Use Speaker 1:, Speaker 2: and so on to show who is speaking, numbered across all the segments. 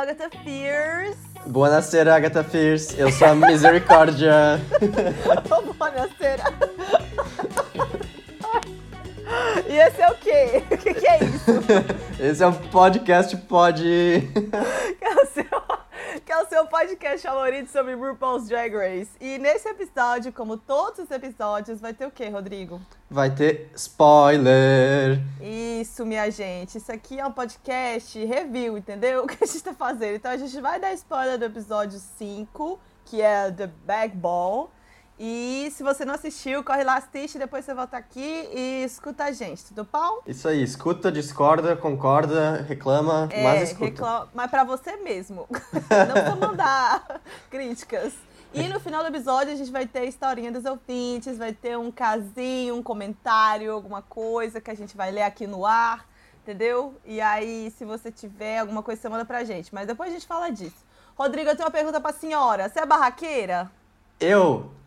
Speaker 1: Agatha Fierce.
Speaker 2: Buonasera, Agatha Fierce. Eu sou a Misericórdia.
Speaker 1: Buonasera. E esse é o quê? O que, que é isso?
Speaker 2: Esse é o podcast Pod.
Speaker 1: Seu, podcast favorito sobre RuPaul's Drag Race. E nesse episódio, como todos os episódios, vai ter o quê, Rodrigo?
Speaker 2: Vai ter spoiler.
Speaker 1: Isso, minha gente. Isso aqui é um podcast review, entendeu? O que a gente tá fazendo. Então a gente vai dar spoiler do episódio 5, que é The Ball. E se você não assistiu, corre lá, assiste, depois você volta aqui e escuta a gente, tudo bom?
Speaker 2: Isso aí, escuta, discorda, concorda, reclama, mas escuta.
Speaker 1: reclama, mas pra você mesmo. não precisa mandar críticas. E no final do episódio a gente vai ter a historinha dos ouvintes, vai ter um casinho, um comentário, alguma coisa que a gente vai ler aqui no ar, entendeu? E aí, se você tiver alguma coisa, você manda pra gente. Mas depois a gente fala disso. Rodrigo, eu tenho uma pergunta pra senhora. Você é barraqueira?
Speaker 2: Eu?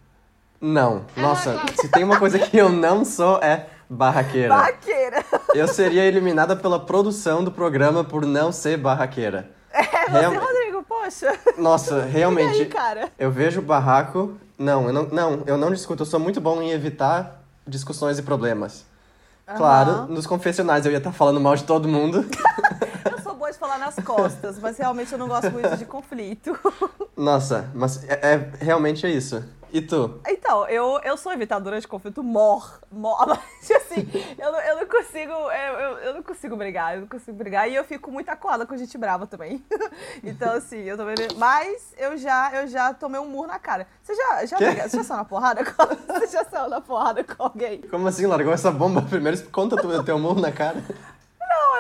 Speaker 2: Não. Nossa, se tem uma coisa que eu não sou é barraqueira.
Speaker 1: Barraqueira.
Speaker 2: Eu seria eliminada pela produção do programa por não ser barraqueira.
Speaker 1: É, você,
Speaker 2: Real-
Speaker 1: Rodrigo, poxa.
Speaker 2: Nossa, realmente.
Speaker 1: Aí, cara?
Speaker 2: Eu vejo barraco. Não, eu não, não, eu não discuto. Eu sou muito bom em evitar discussões e problemas. Claro,
Speaker 1: Aham.
Speaker 2: nos confessionais eu ia estar falando mal de todo mundo.
Speaker 1: Eu sou boa de falar nas costas, mas realmente eu não gosto muito de conflito.
Speaker 2: Nossa, mas é, é- realmente é isso. E tu?
Speaker 1: Então, eu, eu sou evitadora de conflito mor, mor, mas assim, eu, não- eu não consigo, eu, eu, eu não consigo brigar, eu não consigo brigar e eu fico muito acuada com gente brava também. Então, assim, eu também, mas eu já, eu já tomei um murro na cara. Você já, já, briga- você já saiu na porrada com, você já saiu na porrada com alguém?
Speaker 2: Como assim, largou essa bomba primeiro? Conta tu o teu murro na cara.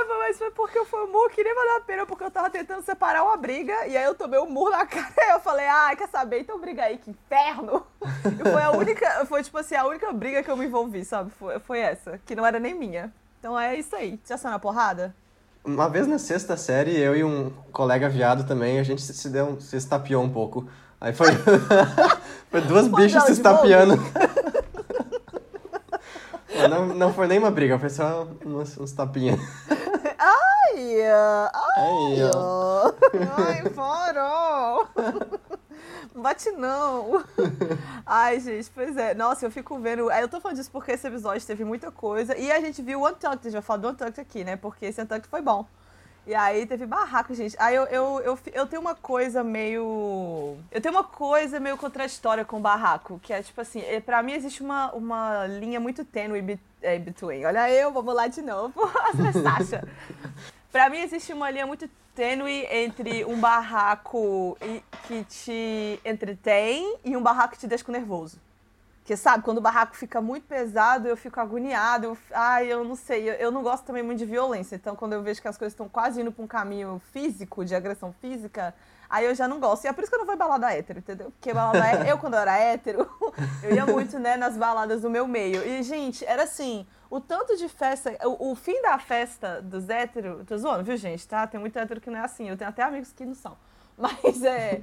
Speaker 1: É- mas foi porque eu fui um murro que nem valeu a pena, porque eu tava tentando separar uma briga, e aí eu tomei um murro na cara, e eu falei, ah, quer saber? Então briga aí, que inferno! E foi a única, foi tipo assim, a única briga que eu me envolvi, sabe? Foi, foi essa, que não era nem minha. Então é isso aí. Já saiu na porrada?
Speaker 2: Uma vez na sexta série, eu e um colega viado também, a gente se, deu, se estapeou um pouco. Aí foi, foi duas bichas se estapeando. Não, não foi nem uma briga, foi só uns, uns tapinhas.
Speaker 1: Ai, ai,
Speaker 2: ó.
Speaker 1: ai, fora! Bate não. Ai, gente, pois é. Nossa, eu fico vendo. Eu tô falando disso porque esse episódio teve muita coisa. E a gente viu o Untucked, a gente vai falar do Untucked aqui, né? Porque esse Untucked foi bom. E aí teve barraco, gente. Aí eu, eu, eu, eu tenho uma coisa meio. Eu tenho uma coisa meio contraditória com o barraco, que é tipo assim, é, pra mim existe uma, uma linha muito tênue é, between. Olha eu, vamos lá de novo. Sasha. Pra mim existe uma linha muito tênue entre um barraco que te entretém e um barraco que te deixa com nervoso. Porque, sabe, quando o barraco fica muito pesado, eu fico agoniada. Eu, ai, eu não sei. Eu, eu não gosto também muito de violência. Então, quando eu vejo que as coisas estão quase indo pra um caminho físico, de agressão física, aí eu já não gosto. E é por isso que eu não vou em balada hétero, entendeu? Porque balada hétero, eu, quando eu era hétero, eu ia muito, né, nas baladas do meu meio. E, gente, era assim, o tanto de festa, o, o fim da festa dos héteros, tô zoando, viu, gente, tá? Tem muito hétero que não é assim. Eu tenho até amigos que não são. Mas é.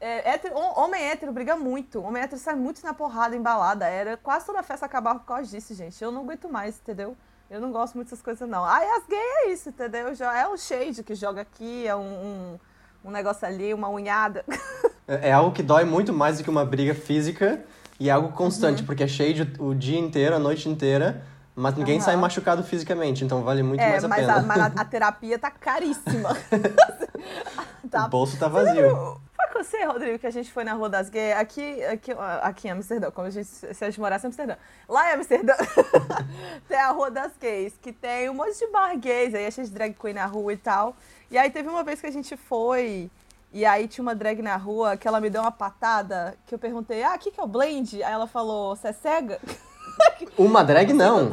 Speaker 1: É, hétero- hom- homem hétero briga muito. Homem hétero sai muito na porrada, em balada. Era quase toda festa acabava por causa disso, gente. Eu não aguento mais, entendeu? Eu não gosto muito dessas coisas, não. Ai, as gays é isso, entendeu? Já é um shade que joga aqui, é um, um, um negócio ali, uma unhada.
Speaker 2: É é algo que dói muito mais do que uma briga física e é algo constante,
Speaker 1: Uhum.
Speaker 2: porque é cheio de- o dia inteiro, a noite inteira, mas ninguém
Speaker 1: Aham.
Speaker 2: sai machucado fisicamente, então vale muito
Speaker 1: é,
Speaker 2: mais a
Speaker 1: mas,
Speaker 2: pena.
Speaker 1: a, mas a, a terapia tá caríssima. tá
Speaker 2: O bolso tá vazio.
Speaker 1: Foi com você, Rodrigo, que a gente foi na Rua das Gays, aqui, aqui, aqui em Amsterdã, como a gente, se a gente morasse em Amsterdã. Lá em Amsterdã tem a Rua das Gays, que tem um monte de bar gays, aí a gente drag queen na rua e tal. E aí teve uma vez que a gente foi, e aí tinha uma drag na rua, que ela me deu uma patada, que eu perguntei, ah, o que que é o blend? Aí ela falou, você é cega?
Speaker 2: Uma drag não.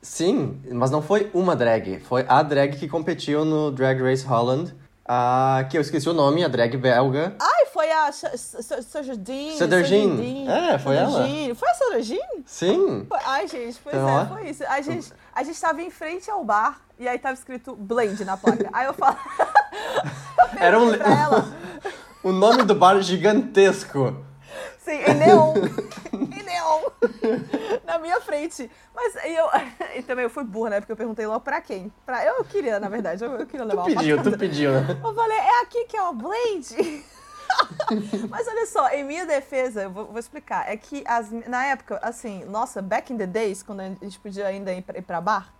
Speaker 2: Sim, mas não foi uma drag. Foi a drag que competiu no Drag Race Holland. A, que eu esqueci o nome, a drag belga.
Speaker 1: Ai, foi a Sojardine.
Speaker 2: Sodergine. É, foi ela.
Speaker 1: Foi a Sojardine?
Speaker 2: Sim.
Speaker 1: Ai, gente, pois
Speaker 2: Então,
Speaker 1: é, foi isso. A gente, a gente tava em frente ao bar e aí tava escrito Blend na placa. Aí eu falo.
Speaker 2: Era um,
Speaker 1: pra ela.
Speaker 2: o nome do bar gigantesco.
Speaker 1: Sim, em neon. em neon. na minha frente. Mas eu, e também eu fui burra, né? Porque eu perguntei logo pra quem. Pra, eu queria, na verdade, eu, eu queria levar
Speaker 2: tu
Speaker 1: uma
Speaker 2: pediu, tu pediu, né?
Speaker 1: Eu falei, é aqui que é o Blade? Mas olha só, em minha defesa, eu vou, vou explicar. É que as, na época, assim, nossa, back in the days, quando a gente podia ainda ir pra, ir pra bar,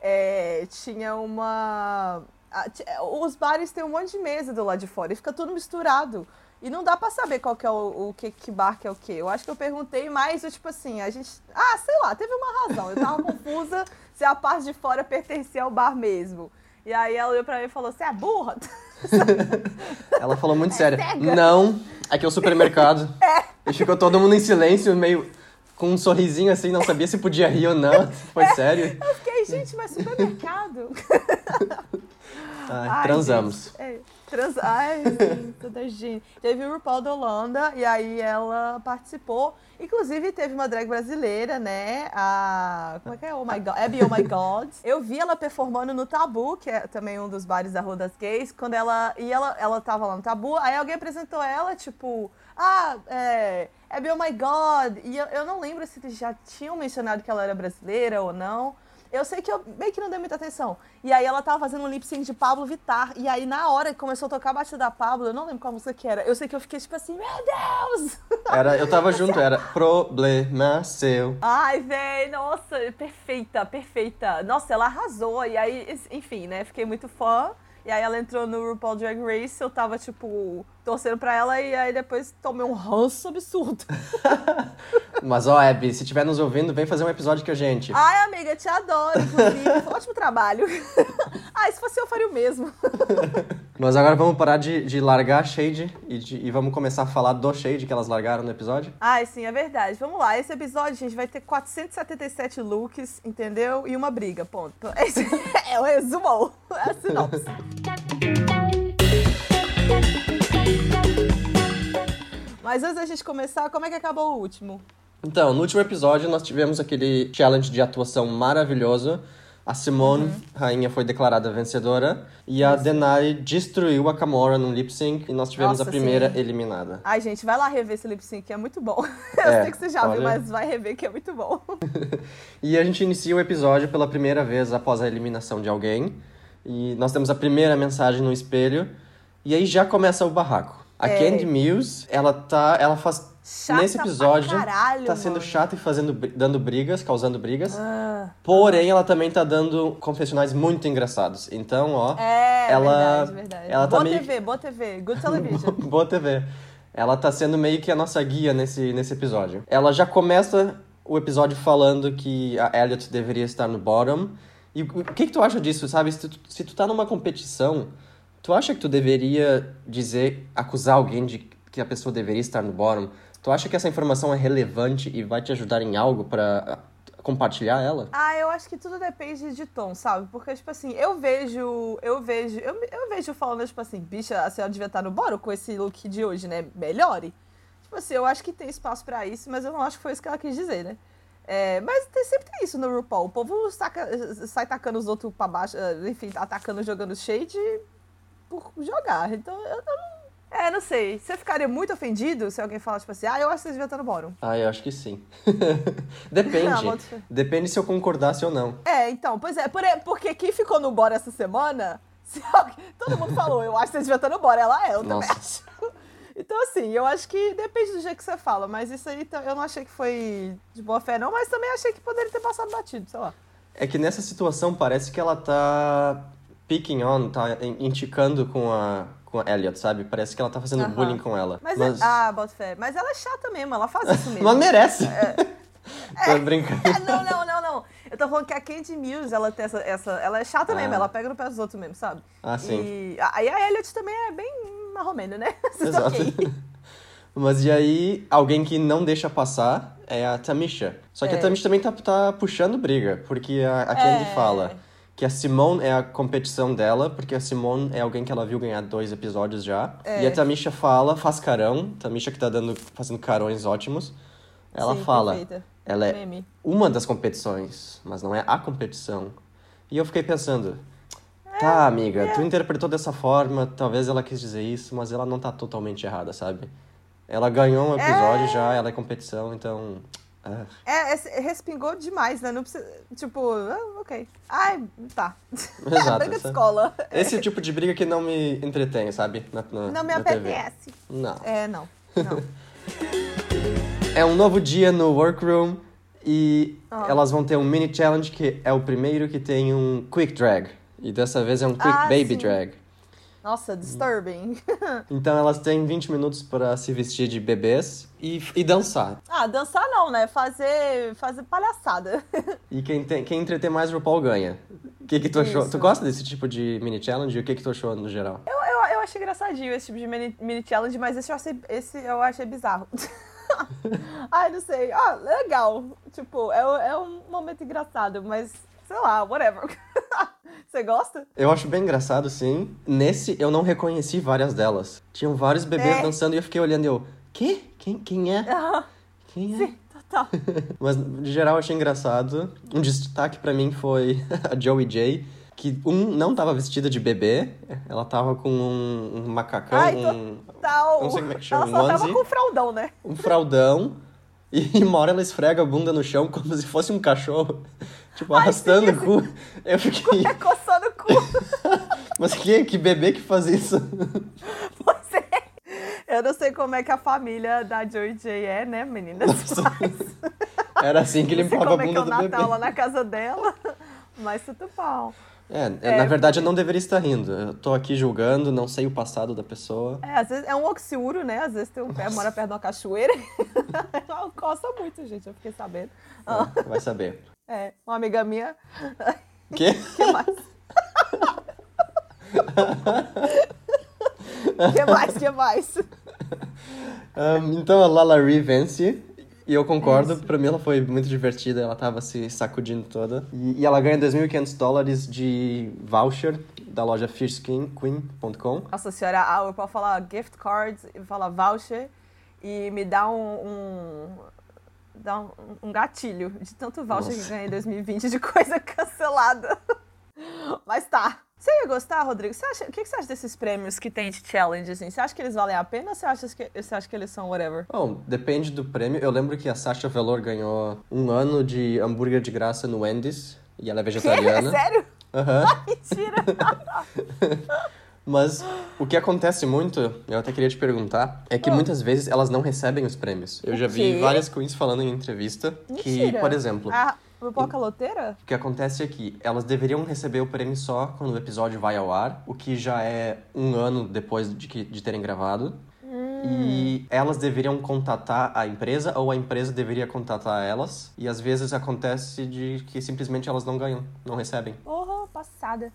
Speaker 1: é, tinha uma. a- ti- Os bares têm um monte de mesa do lado de fora e fica tudo misturado. E não dá pra saber qual que é o, o que, que bar que é o quê. Eu acho que eu perguntei mais, tipo assim, a gente. Ah, sei lá, teve uma razão. Eu tava confusa se a parte de fora pertencia ao bar mesmo. E aí ela olhou pra mim e falou: Você é burra?
Speaker 2: Ela falou muito séria.
Speaker 1: cega.
Speaker 2: Não, aqui é o supermercado. E ficou todo mundo em silêncio, meio com um sorrisinho assim, não sabia se podia rir ou não. Foi sério.
Speaker 1: Eu fiquei, gente, mas supermercado.
Speaker 2: Ai,
Speaker 1: Ai,
Speaker 2: transamos.
Speaker 1: gente, é, trans... Ai, toda gente. Teve o RuPaul da Holanda e aí ela participou. Inclusive, teve uma drag brasileira, né? A. Como é que é? Oh my God. Abby Oh My God. Eu vi ela performando no Tabu, que é também um dos bares da Rua das Gays, quando ela. E ela, ela tava lá no Tabu, aí alguém apresentou ela, tipo. Ah, é. Abby Oh My God. E eu, eu não lembro se já tinham mencionado que ela era brasileira ou não. Eu sei que eu meio que não dei muita atenção. E aí ela tava fazendo um lip sync de Pablo Vittar. E aí, na hora que começou a tocar a batida da Pablo, eu não lembro qual música que era. Eu sei que eu fiquei tipo assim, meu Deus!
Speaker 2: Era, eu tava junto, era problema seu.
Speaker 1: Ai, véi, nossa, perfeita, perfeita. Nossa, ela arrasou. E aí, enfim, né? Fiquei muito fã. E aí ela entrou no RuPaul Drag Race, eu tava, tipo, torcendo pra ela e aí depois tomei um ranço absurdo.
Speaker 2: Mas ó, Abby, se estiver nos ouvindo, vem fazer um episódio com a gente.
Speaker 1: Ai, amiga, te adoro, inclusive. Ótimo trabalho. Ai, se fosse eu, faria o mesmo.
Speaker 2: Mas agora vamos parar de, de largar a Shade e, de- e vamos começar a falar do Shade que elas largaram no episódio.
Speaker 1: Ai, sim, é verdade. Vamos lá. Esse episódio, gente, vai ter 477 looks, entendeu? E uma briga, ponto. Esse é o resumo, é a sinopse. Mas antes da gente começar, como é que acabou o último?
Speaker 2: Então, no último episódio nós tivemos aquele challenge de atuação maravilhoso. A Simone,
Speaker 1: Uhum.
Speaker 2: rainha, foi declarada vencedora. E a Denai destruiu a Kamora num lip sync. E nós tivemos
Speaker 1: Nossa,
Speaker 2: a primeira
Speaker 1: sim.
Speaker 2: eliminada.
Speaker 1: Ai, gente, vai lá rever esse lip sync, que é muito bom. Eu
Speaker 2: É,
Speaker 1: sei que você já viu, mas vai rever, que é muito bom.
Speaker 2: E a gente inicia o episódio pela primeira vez após a eliminação de alguém. E nós temos a primeira mensagem no espelho. E aí já começa o barraco. A
Speaker 1: É.
Speaker 2: Candy Mills, ela tá. Ela faz.
Speaker 1: Chata
Speaker 2: nesse episódio,
Speaker 1: caralho,
Speaker 2: tá sendo
Speaker 1: mano.
Speaker 2: chata e fazendo, dando brigas, causando brigas.
Speaker 1: Ah,
Speaker 2: Porém, ela também tá dando confessionais muito engraçados. Então, ó.
Speaker 1: é,
Speaker 2: ela,
Speaker 1: verdade, verdade.
Speaker 2: Ela tá
Speaker 1: boa
Speaker 2: meio
Speaker 1: TV, boa TV, good television.
Speaker 2: Boa TV. Ela tá sendo meio que a nossa guia nesse, nesse episódio. Ela já começa o episódio falando que a Elliot deveria estar no bottom. E o que, que tu acha disso, sabe? Se tu, se tu tá numa competição, tu acha que tu deveria dizer, acusar alguém de que a pessoa deveria estar no bottom? Tu acha que essa informação é relevante e vai te ajudar em algo pra ah, compartilhar ela?
Speaker 1: Ah, eu acho que tudo depende de tom, sabe? Porque, tipo assim, eu vejo. Eu vejo. Eu, eu vejo falando, tipo assim, bicha, a senhora devia estar no boro com esse look de hoje, né? Melhore. Tipo assim, eu acho que tem espaço pra isso, mas eu não acho que foi isso que ela quis dizer, né? É, mas tem, sempre tem isso no RuPaul. O povo saca- sai tacando os outros pra baixo, eh, enfim, atacando, jogando shade por jogar. Então, eu, eu não. É, não sei. Você ficaria muito ofendido se alguém falar, tipo assim, ah, eu acho que você devia estar no bórum.
Speaker 2: Ah, eu acho que sim. Depende.
Speaker 1: Não.
Speaker 2: Depende se eu concordasse ou não.
Speaker 1: É, então, pois é, por- porque quem ficou no bora essa semana, se alguém- todo mundo falou, eu acho que você devia estar no bora, ela é, eu também
Speaker 2: Nossa.
Speaker 1: acho. Então, assim, eu acho que depende do jeito que você fala, mas isso aí tá- eu não achei que foi de boa fé, não, mas também achei que poderia ter passado batido, sei lá.
Speaker 2: É que nessa situação parece que ela tá picking on, tá in- indicando com a, com a Elliot, sabe? Parece que ela tá fazendo
Speaker 1: Aham.
Speaker 2: bullying com ela.
Speaker 1: Mas, é- ah, bota fé. Mas ela é chata mesmo, ela faz isso mesmo.
Speaker 2: Mas merece! Tô brincando.
Speaker 1: É, não, não, não, não. Eu tô falando que a Candy Mills, ela tem essa. essa ela é chata mesmo,
Speaker 2: Ah.
Speaker 1: ela pega no pé dos outros mesmo, sabe?
Speaker 2: Ah, sim.
Speaker 1: E aí a Elliot também é bem marromeno, né?
Speaker 2: Exato. Mas e aí, alguém que não deixa passar é a Tamisha. Só que
Speaker 1: É.
Speaker 2: a Tamisha também tá, tá puxando briga, porque a, a Candy
Speaker 1: É.
Speaker 2: fala que a Simone é a competição dela, porque a Simone é alguém que ela viu ganhar dois episódios já.
Speaker 1: É.
Speaker 2: E a Tamisha fala, faz carão, Tamisha que tá dando, fazendo carões ótimos. Ela
Speaker 1: Sim,
Speaker 2: fala,
Speaker 1: perfeita.
Speaker 2: ela é
Speaker 1: Meme.
Speaker 2: uma das competições, mas não é a competição. E eu fiquei pensando, tá, amiga, tu interpretou dessa forma, talvez ela quis dizer isso, mas ela não tá totalmente errada, sabe? Ela ganhou um episódio já, ela é competição, então Ah,
Speaker 1: É, é, respingou demais, né? Não precisa. Tipo, ah, ok. Ai, tá.
Speaker 2: Exato,
Speaker 1: Briga de
Speaker 2: sabe?
Speaker 1: escola.
Speaker 2: Esse é o tipo de briga que não me entretém, sabe? Na, na-
Speaker 1: Não me apetece.
Speaker 2: Não.
Speaker 1: É, não. Não.
Speaker 2: É um novo dia no workroom e
Speaker 1: Ah.
Speaker 2: elas vão ter um mini challenge que é o primeiro que tem um quick drag. E dessa vez é um quick
Speaker 1: Ah,
Speaker 2: baby
Speaker 1: sim.
Speaker 2: drag.
Speaker 1: Nossa, disturbing.
Speaker 2: Então elas têm 20 minutos para se vestir de bebês e, e dançar.
Speaker 1: ah, dançar não, né? Fazer, fazer palhaçada.
Speaker 2: E quem, tem, quem entreter mais RuPaul ganha. O que, que tu achou?
Speaker 1: Isso.
Speaker 2: Tu gosta desse tipo de mini challenge? O que, que tu achou no geral?
Speaker 1: Eu, eu, eu achei engraçadinho esse tipo de mini, mini challenge, mas esse eu achei, esse eu achei bizarro. Ai, não sei. Ah, legal. Tipo, é, é um momento engraçado, mas sei lá, whatever. Você gosta?
Speaker 2: Eu acho bem engraçado, sim. Nesse, eu não reconheci várias delas. Tinham vários bebês
Speaker 1: É.
Speaker 2: dançando e eu fiquei olhando e eu... Quê? Quem, quem é?
Speaker 1: Ah,
Speaker 2: Quem é?
Speaker 1: sim, total.
Speaker 2: Mas, de geral, eu achei engraçado. Um destaque pra mim foi a Joey J, que, um, não tava vestida de bebê. Ela tava com um, um macacão,
Speaker 1: Ai,
Speaker 2: um. Não sei como é que chama,
Speaker 1: Ela só tava com fraldão, né?
Speaker 2: um fraldão. E uma hora ela esfrega a bunda no chão como se fosse um cachorro. Tipo,
Speaker 1: Ai,
Speaker 2: arrastando
Speaker 1: sim,
Speaker 2: o cu. Eu fiquei...
Speaker 1: É coçando o cu.
Speaker 2: Mas que, que bebê que faz isso?
Speaker 1: É. Eu não sei como é que a família da Joy J é, né, meninas?
Speaker 2: Era assim que
Speaker 1: Não sei
Speaker 2: limpava a
Speaker 1: como é que
Speaker 2: bunda
Speaker 1: é o
Speaker 2: do
Speaker 1: Natal
Speaker 2: bebê.
Speaker 1: lá na casa dela. Mas tudo pau.
Speaker 2: É,
Speaker 1: É,
Speaker 2: na verdade eu não deveria estar rindo. Eu tô aqui julgando, não sei o passado da pessoa.
Speaker 1: É, às vezes é um oxiuro, né? Às vezes tem um pé, mora perto de uma cachoeira. Coça muito, gente. Eu fiquei sabendo.
Speaker 2: É, vai saber.
Speaker 1: É, uma amiga minha.
Speaker 2: Quê?
Speaker 1: O que mais? Que mais? que mais?
Speaker 2: Ahn, então a Lalari vence. E eu concordo, pra mim ela foi muito divertida, ela tava se sacudindo toda. E, e ela ganha 2.500 dólares de voucher da loja fishqueen.com.
Speaker 1: Nossa senhora, ah, eu posso falar gift cards, e falar voucher e me dá um. um dá um, um gatilho de tanto voucher
Speaker 2: Nossa.
Speaker 1: que ganhei em 2020 de coisa cancelada. Mas tá. Você ia gostar, Rodrigo? Você acha, o que você acha desses prêmios que tem de challenge, assim? Você acha que eles valem a pena ou você acha que, você acha que eles são whatever?
Speaker 2: Bom, depende do prêmio. Eu lembro que a Sasha Velour ganhou um ano de hambúrguer de graça no Wendy's. E ela é vegetariana.
Speaker 1: Sério?
Speaker 2: Aham.
Speaker 1: Mentira!
Speaker 2: Mas o que acontece muito, eu até queria te perguntar, é que
Speaker 1: Ah.
Speaker 2: muitas vezes elas não recebem os prêmios. Eu
Speaker 1: O
Speaker 2: já vi
Speaker 1: quê?
Speaker 2: várias queens falando em entrevista que,
Speaker 1: Mentira.
Speaker 2: por exemplo,
Speaker 1: A RuPaul Caloteira?
Speaker 2: o que acontece é que elas deveriam receber o prêmio só quando o episódio vai ao ar, o que já é um ano depois de, que, de terem gravado.
Speaker 1: Hum.
Speaker 2: E elas deveriam contatar a empresa ou a empresa deveria contatar elas. E às vezes acontece de que simplesmente elas não ganham, não recebem.
Speaker 1: Porra, passada.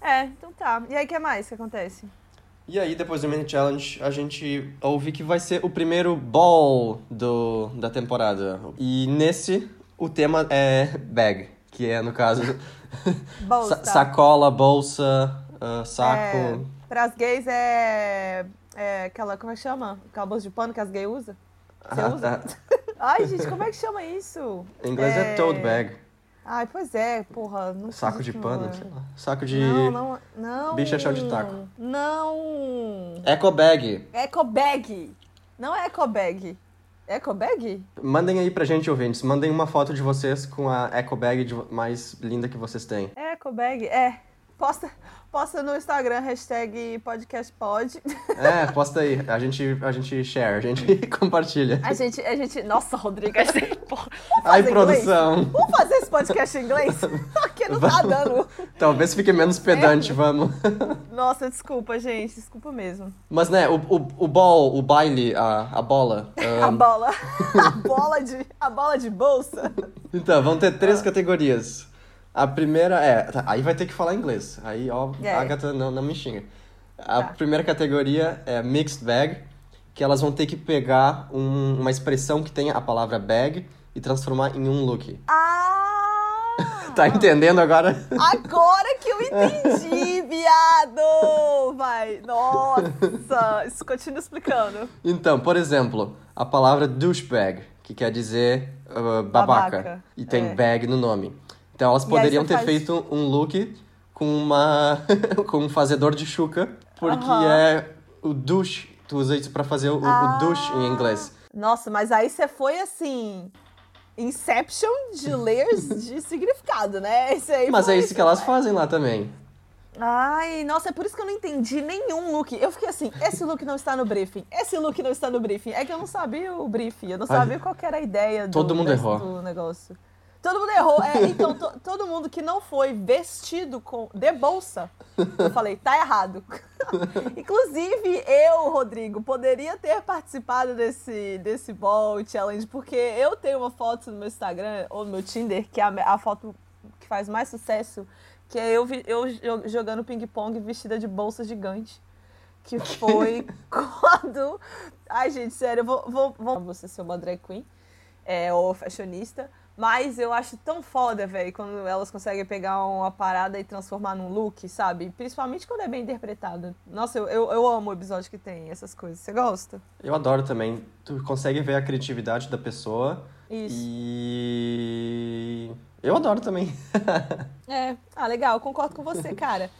Speaker 1: É, então tá. E aí, o que mais que acontece?
Speaker 2: E aí, depois do mini challenge, a gente ouve que vai ser o primeiro ball do, da temporada. E nesse, o tema é bag, que é, no caso,
Speaker 1: Bolsa.
Speaker 2: sa- sacola, bolsa, ah, saco.
Speaker 1: É, pras gays é, é aquela, como é que chama? Aquela bolsa de pano que as gays usam? Você
Speaker 2: Ah,
Speaker 1: usa? Ai, gente, como é que chama isso?
Speaker 2: Em inglês é, tote bag.
Speaker 1: Ai, pois é, porra. Não
Speaker 2: Saco de pano,
Speaker 1: não é.
Speaker 2: sei lá. Saco de...
Speaker 1: Não, não, não.
Speaker 2: Bicho é chão de taco.
Speaker 1: Não.
Speaker 2: Eco bag.
Speaker 1: Eco bag. Não é eco bag. Eco bag?
Speaker 2: Mandem aí pra gente, ouvintes. Mandem uma foto de vocês com a eco bag de- mais linda que vocês têm.
Speaker 1: Eco bag, é. Posta, posta no Instagram, hashtag podcastpod.
Speaker 2: É, posta aí. A gente, a gente share, a gente compartilha.
Speaker 1: A gente, a gente. Nossa, Rodrigo, a gente. Porra,
Speaker 2: Ai,
Speaker 1: inglês?
Speaker 2: produção.
Speaker 1: Vamos fazer esse podcast em inglês? Porque não tá
Speaker 2: Vamos.
Speaker 1: dando.
Speaker 2: Talvez fique menos pedante, vamos.
Speaker 1: Nossa, desculpa, gente. Desculpa mesmo.
Speaker 2: Mas, né, o, o, o ball, o baile, a, a bola.
Speaker 1: A
Speaker 2: ahn,
Speaker 1: bola. A bola de. A bola de bolsa.
Speaker 2: então, vão ter três categorias. A primeira é. tá, aí vai ter que falar inglês. Aí, ó,
Speaker 1: É.
Speaker 2: Agatha não, não me xinga. A
Speaker 1: Tá.
Speaker 2: primeira categoria é mixed bag, que elas vão ter que pegar um- uma expressão que tenha a palavra bag e transformar em um look.
Speaker 1: Ah!
Speaker 2: Tá entendendo agora?
Speaker 1: Agora que eu entendi, viado! Vai. Nossa. Isso continua explicando.
Speaker 2: Então, por exemplo, a palavra douchebag, que quer dizer uh, babaca,
Speaker 1: Babaca,
Speaker 2: e tem
Speaker 1: é.
Speaker 2: bag no nome. Então elas poderiam ter
Speaker 1: faz-
Speaker 2: feito um look com uma com um fazedor de chuca, porque
Speaker 1: Aham.
Speaker 2: é o douche, tu usa isso pra fazer o, o
Speaker 1: Ah.
Speaker 2: douche em inglês.
Speaker 1: Nossa, mas aí você foi assim. Inception de layers de significado, né? Esse aí
Speaker 2: Mas é isso que elas fazem lá também.
Speaker 1: Ai, nossa, é por isso que eu não entendi nenhum look. Eu fiquei assim, esse look não está no briefing, esse look não está no briefing. É que eu não sabia o briefing, eu não
Speaker 2: Ai,
Speaker 1: sabia qual que era a ideia do,
Speaker 2: todo mundo
Speaker 1: desse-
Speaker 2: errou.
Speaker 1: do negócio. Todo mundo errou. É, então, to- todo mundo que não foi vestido com, de bolsa, eu falei, tá errado. Inclusive, eu, Rodrigo, poderia ter participado desse, desse ball challenge, porque eu tenho uma foto no meu Instagram ou no meu Tinder, que é a, a foto que faz mais sucesso, que é eu, eu jo- jogando ping-pong vestida de bolsa gigante. Que foi quando. Ai, gente, sério, eu vou, vou, vou você ser uma drag queen é, ou fashionista. Mas eu acho tão foda, velho, quando elas conseguem pegar uma parada e transformar num look, sabe? Principalmente quando é bem interpretado. Nossa, eu, eu, eu amo o episódio que tem essas coisas. Você gosta?
Speaker 2: Eu adoro também. Tu consegue ver a criatividade da pessoa.
Speaker 1: Isso.
Speaker 2: E. Eu adoro também.
Speaker 1: É. Ah, legal, eu concordo com você, cara.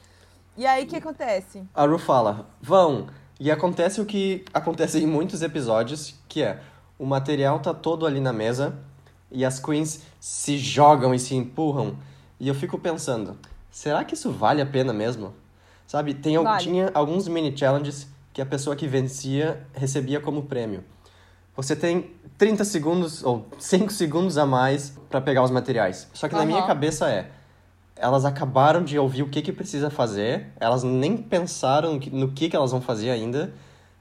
Speaker 1: E aí, o que acontece?
Speaker 2: A Ru fala, vão. E acontece o que acontece em muitos episódios, que é o material tá todo ali na mesa e as queens se jogam e se empurram. E eu fico pensando, será que isso vale a pena mesmo? Sabe, tem, al-
Speaker 1: Vale.
Speaker 2: tinha alguns mini challenges que a pessoa que vencia recebia como prêmio. Você tem 30 segundos ou 5 segundos a mais pra pegar os materiais. Só que na minha cabeça é, elas acabaram de ouvir o que que precisa fazer, elas nem pensaram no que, no que que elas vão fazer ainda,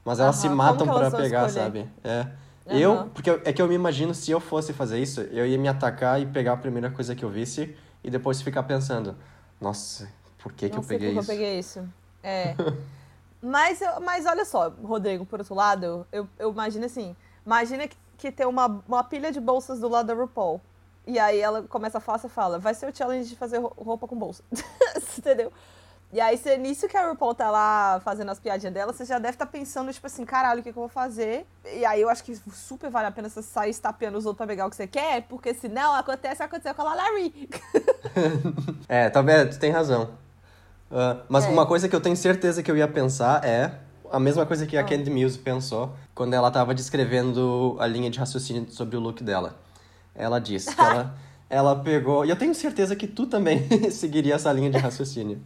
Speaker 2: mas elas se
Speaker 1: Aham,
Speaker 2: matam
Speaker 1: vão
Speaker 2: pegar,
Speaker 1: escolher?
Speaker 2: sabe? É.
Speaker 1: Aham.
Speaker 2: Eu, porque eu- é que eu me imagino se eu fosse fazer isso, eu ia me atacar e pegar a primeira coisa que eu visse e depois ficar pensando, nossa, por que que eu peguei isso?
Speaker 1: eu peguei isso. É. mas, eu- mas olha só, Rodrigo, por outro lado, eu, eu imagino assim: imagina que, que tem uma, uma pilha de bolsas do lado da RuPaul. E aí ela começa a falar, você fala, vai ser o challenge de fazer ro- roupa com bolsa. Entendeu? E aí, você, nisso que a RuPaul tá lá fazendo as piadinhas dela, você já deve estar pensando, tipo assim, caralho, o que, que eu vou fazer? E aí eu acho que super vale a pena você sair estapeando os outros pra pegar o que você quer, porque senão acontece, aconteceu com a Lalari.
Speaker 2: É, tá vendo? Tu tem razão. Ah, mas
Speaker 1: É.
Speaker 2: uma coisa que eu tenho certeza que eu ia pensar é a mesma coisa que a
Speaker 1: Ah.
Speaker 2: Candy Mills pensou quando ela tava descrevendo a linha de raciocínio sobre o look dela. Ela disse que ela, ela pegou. E eu tenho certeza que tu também seguiria essa linha de raciocínio.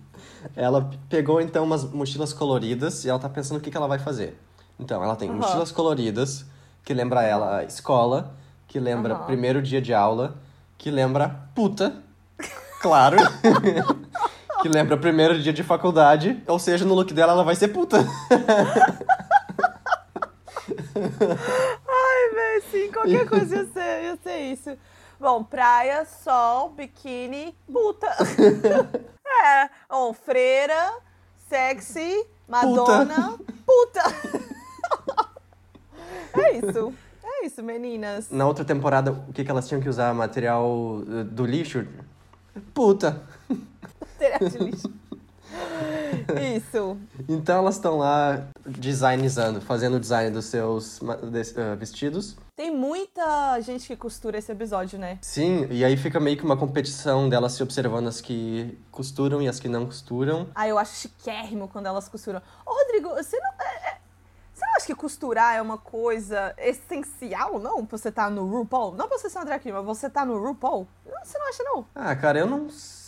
Speaker 2: Ela pegou então umas mochilas coloridas e ela tá pensando o que, que ela vai fazer. Então, ela tem
Speaker 1: Aham.
Speaker 2: mochilas coloridas, que lembra ela a escola, que lembra
Speaker 1: Aham.
Speaker 2: primeiro dia de aula, que lembra puta, claro. que lembra primeiro dia de faculdade, ou seja, no look dela ela vai ser puta.
Speaker 1: Ai, velho, sim, qualquer coisa ia ser, ia ser isso. Bom, praia, sol, biquíni, puta. é, ó, freira, sexy, Madonna, puta. é isso. É isso, meninas.
Speaker 2: Na outra temporada, o que, que elas tinham que usar? Material eh, do lixo? Puta.
Speaker 1: Material de lixo. Isso.
Speaker 2: Então elas estão lá designizando, fazendo o design dos seus eh, vestidos.
Speaker 1: Tem muita gente que costura esse episódio, né?
Speaker 2: Sim, e aí fica meio que uma competição delas se observando as que costuram e as que não costuram.
Speaker 1: Ah, eu acho chiquérrimo quando elas costuram. Ô, Rodrigo, você não. é- é- Você não acha que costurar é uma coisa essencial, não? Pra você estar no RuPaul? Não pra você ser uma drag queen, mas você tá no RuPaul? Você não acha, não?
Speaker 2: Ah, cara, eu não sei.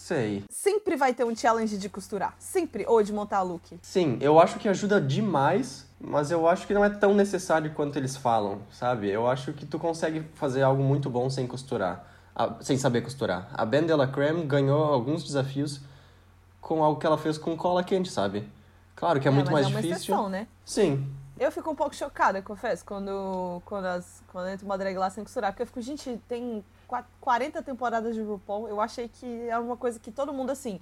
Speaker 1: Sempre vai ter um challenge de costurar. Sempre. Ou de montar look.
Speaker 2: Sim, eu acho que ajuda demais, mas eu acho que não é tão necessário quanto eles falam, sabe? Eu acho que tu consegue fazer algo muito bom sem costurar, ah, sem saber costurar. A Ben Creme ganhou alguns desafios com algo que ela fez com cola quente, sabe? Claro que é, muito
Speaker 1: mas
Speaker 2: mais
Speaker 1: é uma
Speaker 2: difícil.
Speaker 1: exceção, né?
Speaker 2: Sim,
Speaker 1: Eu fico um pouco chocada, confesso, quando, quando, as, quando entra uma drag lá sem costurar. Porque eu fico, gente, tem 40 temporadas de RuPaul. Eu achei que é uma coisa que todo mundo, assim,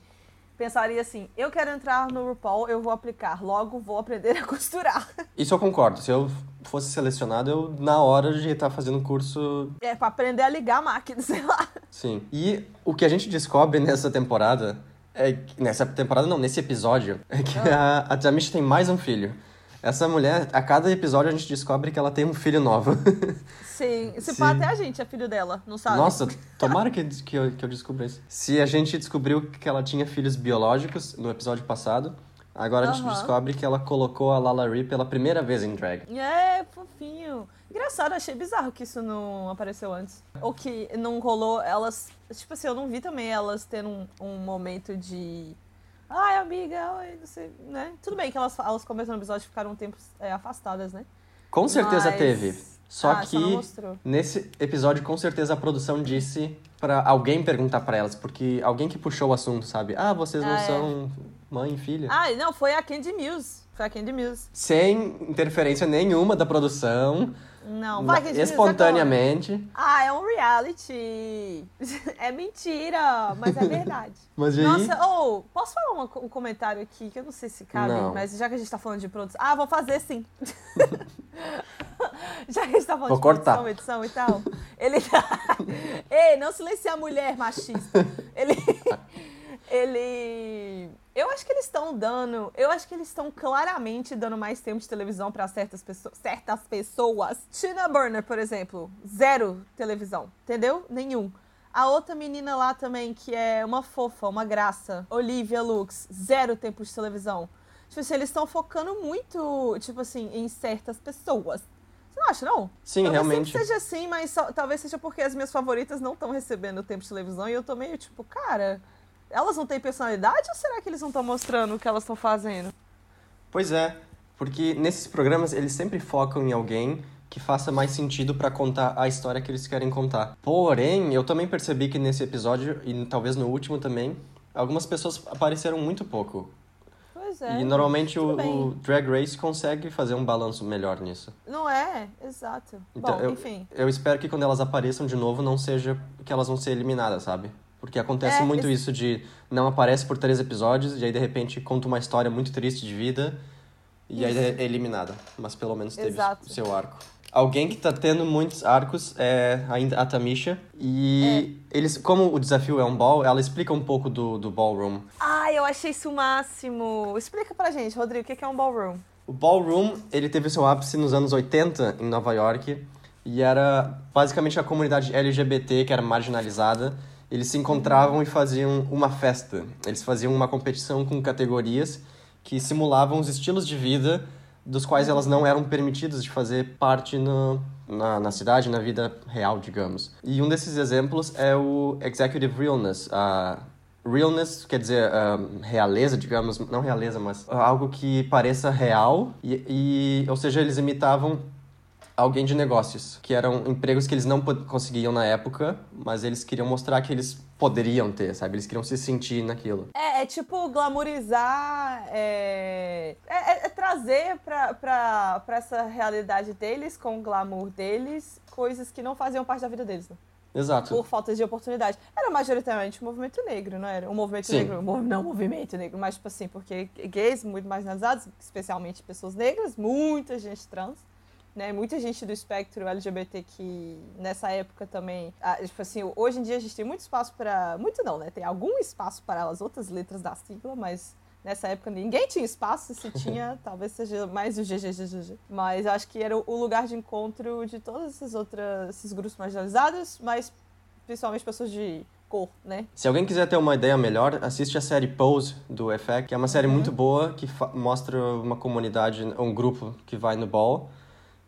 Speaker 1: pensaria assim: eu quero entrar no RuPaul, eu vou aplicar. Logo, vou aprender a costurar.
Speaker 2: isso eu concordo. Se eu fosse selecionado, eu na hora de estar fazendo curso
Speaker 1: É, pra aprender a ligar a máquina, sei lá.
Speaker 2: Sim. E o que a gente descobre nessa temporada é nessa temporada não, nesse episódio, é que a, a Tamish tem mais um filho. Essa mulher, a cada episódio a gente descobre que ela tem um filho novo.
Speaker 1: Sim, se pá, até a gente é filho dela, não sabe?
Speaker 2: Nossa, tomara que, que, eu, que eu descubra isso. Se a gente descobriu que ela tinha filhos biológicos no episódio passado, Agora a gente descobre que ela colocou a Lalaurie pela primeira vez em drag.
Speaker 1: É, fofinho. Engraçado, achei bizarro que isso não apareceu antes. Ou que não rolou elas. Tipo assim, eu não vi também elas tendo um, um momento de. Ai, amiga, oi, não sei, né? Tudo bem que elas, elas começam no episódio e ficaram um tempo é, afastadas, né?
Speaker 2: Com certeza
Speaker 1: Mas-
Speaker 2: teve. Só
Speaker 1: Ah,
Speaker 2: que
Speaker 1: só
Speaker 2: nesse episódio, com certeza a produção disse pra alguém perguntar pra elas, porque alguém que puxou o assunto, sabe? Ah, vocês não
Speaker 1: Ah, é.
Speaker 2: são mãe e filha.
Speaker 1: Ah, não, foi a Candy Muse. Foi a Candy Muse.
Speaker 2: Sem interferência nenhuma da produção,
Speaker 1: Não, vai,
Speaker 2: na-
Speaker 1: Candy Muse.
Speaker 2: espontaneamente.
Speaker 1: Ah, é um reality. É mentira, mas é verdade.
Speaker 2: Mas aí?
Speaker 1: Nossa, ou, posso falar uma- um comentário aqui que eu não sei se cabe,
Speaker 2: Não.
Speaker 1: mas já que a gente tá falando de produção. Ah, vou fazer sim. já que a gente tá falando
Speaker 2: Vou
Speaker 1: de
Speaker 2: cortar.
Speaker 1: produção, edição e tal. Ele. Ei, não silencia a mulher machista. Ele. Ele. Eu acho que eles estão dando. Eu acho que eles estão claramente dando mais tempo de televisão pra certas pessoas. Certas pessoas. Tina Burner, por exemplo. Zero televisão. Entendeu? Nenhum. A outra menina lá também, que é uma fofa, uma graça. Olivia Lux. Zero tempo de televisão. Tipo assim, eles estão focando muito, tipo assim, em certas pessoas. Você não acha, não?
Speaker 2: Sim,
Speaker 1: Talvez
Speaker 2: realmente.
Speaker 1: sempre seja assim, mas só- talvez seja porque as minhas favoritas não estão recebendo tempo de televisão e eu tô meio tipo, cara, elas não têm personalidade ou será que eles não estão mostrando o que elas estão fazendo?
Speaker 2: Pois é, porque nesses programas eles sempre focam em alguém que faça mais sentido pra contar a história que eles querem contar. Porém, eu também percebi que nesse episódio, e talvez no último também, algumas pessoas apareceram muito pouco.
Speaker 1: Pois é.
Speaker 2: e normalmente o, o Drag Race consegue fazer um balanço melhor nisso.
Speaker 1: Não é? Exato.
Speaker 2: Então,
Speaker 1: Bom,
Speaker 2: eu,
Speaker 1: enfim.
Speaker 2: eu espero que quando elas apareçam de novo não seja que elas vão ser eliminadas, sabe? Porque acontece
Speaker 1: É,
Speaker 2: muito
Speaker 1: esse-
Speaker 2: isso de não aparece por três episódios e aí de repente conta uma história muito triste de vida e aí é eliminada. Mas pelo menos teve
Speaker 1: Exato.
Speaker 2: seu arco. Alguém que tá tendo muitos arcos é ainda a Tamisha. E
Speaker 1: É.
Speaker 2: eles, como o desafio é um ball, ela explica um pouco do, do ballroom.
Speaker 1: Ai, eu achei isso o máximo. Explica pra gente, Rodrigo, o que que é um ballroom?
Speaker 2: O ballroom, ele teve seu ápice nos anos 80 em Nova York e era basicamente a comunidade LGBT que era marginalizada. Eles se encontravam e faziam uma festa. Eles faziam uma competição com categorias que simulavam os estilos de vida dos quais elas não eram permitidas de fazer parte no, na, na cidade, na vida real, digamos. E um desses exemplos é o Executive Realness. A realness quer dizer ah, realeza, digamos, não realeza, mas algo que pareça real. E, e, ou seja, eles imitavam alguém de negócios, que eram empregos que eles não conseguiam na época, mas eles queriam mostrar que eles poderiam ter, sabe? Eles queriam se sentir naquilo.
Speaker 1: É, é tipo glamorizar, é, é- é- é trazer pra, pra, pra essa realidade deles, com o glamour deles, coisas que não faziam parte da vida deles, né?
Speaker 2: Exato.
Speaker 1: por falta de oportunidade. Era majoritariamente um movimento negro, não era? Um movimento
Speaker 2: Sim.
Speaker 1: negro, mov- não um movimento negro, mas tipo assim, porque gays muito marginalizados, especialmente pessoas negras, muita gente trans, né? Muita gente do espectro LGBT que nessa época também, ah, tipo assim, hoje em dia a gente tem muito espaço para, muito não, né? Tem algum espaço para as outras letras da sigla, mas Nessa época ninguém tinha espaço, se tinha, talvez seja mais o GGGGG. Mas acho que era o lugar de encontro de todos esses outros esses grupos marginalizados, mas principalmente pessoas de cor, né?
Speaker 2: Se alguém quiser ter uma ideia melhor, assiste a série Pose do FX, que é uma série
Speaker 1: Uhum.
Speaker 2: muito boa que mostra uma comunidade, um grupo que vai no ball.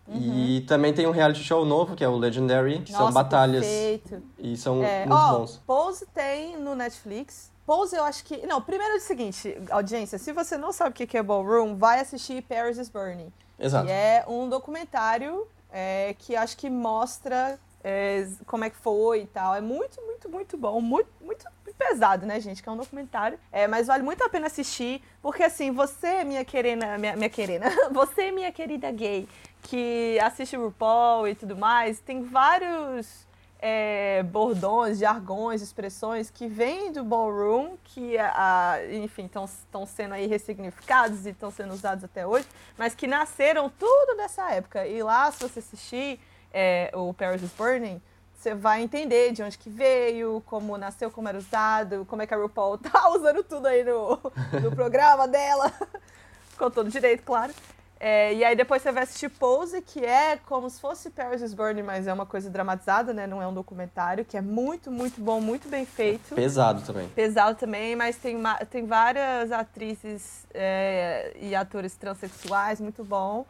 Speaker 2: E também tem um reality show novo, que é o Legendary, que são
Speaker 1: Uhum. Nossa,
Speaker 2: batalhas
Speaker 1: Perfeito.
Speaker 2: e são
Speaker 1: É,
Speaker 2: muito
Speaker 1: ó,
Speaker 2: bons.
Speaker 1: Pose tem no Netflix. Pose eu acho que. Não, primeiro é o seguinte, audiência, se você não sabe o que é Ballroom, vai assistir Paris is Burning.
Speaker 2: Exato.
Speaker 1: Que é um documentário é, que acho que mostra é, como é que foi e tal. É muito, muito, muito bom. Muito, muito pesado, né, gente? Que é um documentário. É, mas vale muito a pena assistir, porque assim, você, minha querida, minha, minha querida, você, minha querida gay, que assiste RuPaul e tudo mais, tem vários é, bordões, jargões, expressões que vêm do ballroom, que, a, enfim, estão sendo aí ressignificados e estão sendo usados até hoje, mas que nasceram tudo nessa época. E lá, se você assistir é, o Paris is Burning, você vai entender de onde que veio, como nasceu, como era usado, como é que a RuPaul tá usando tudo aí no, no programa dela. Com todo direito, claro. É, e aí depois você vai assistir Pose, que é como se fosse Paris is Burning, mas é uma coisa dramatizada, né? Não é um documentário, que é muito, muito bom, muito bem feito.
Speaker 2: Pesado também.
Speaker 1: Pesado também, mas tem, tem várias atrizes é, e atores transexuais, muito bom.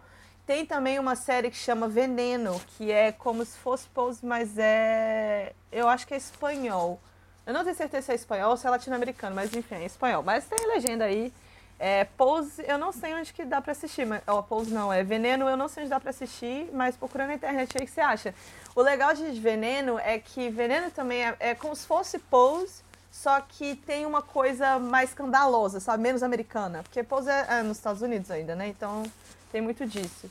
Speaker 1: Tem também uma série que chama Veneno, que é como se fosse Pose, mas é. Eu acho que é espanhol. Eu não tenho certeza se é espanhol ou se é latino-americano, mas enfim, é espanhol. Mas tem legenda aí. É, Pose, eu não sei onde que dá pra assistir, mas, ó, Pose não, é Veneno, eu não sei onde dá pra assistir, mas procurando na internet aí que você acha. O legal de Veneno é que Veneno também é, é como se fosse Pose, só que tem uma coisa mais escandalosa, sabe? Menos americana. Porque Pose é, é nos Estados Unidos ainda, né? Então tem muito disso.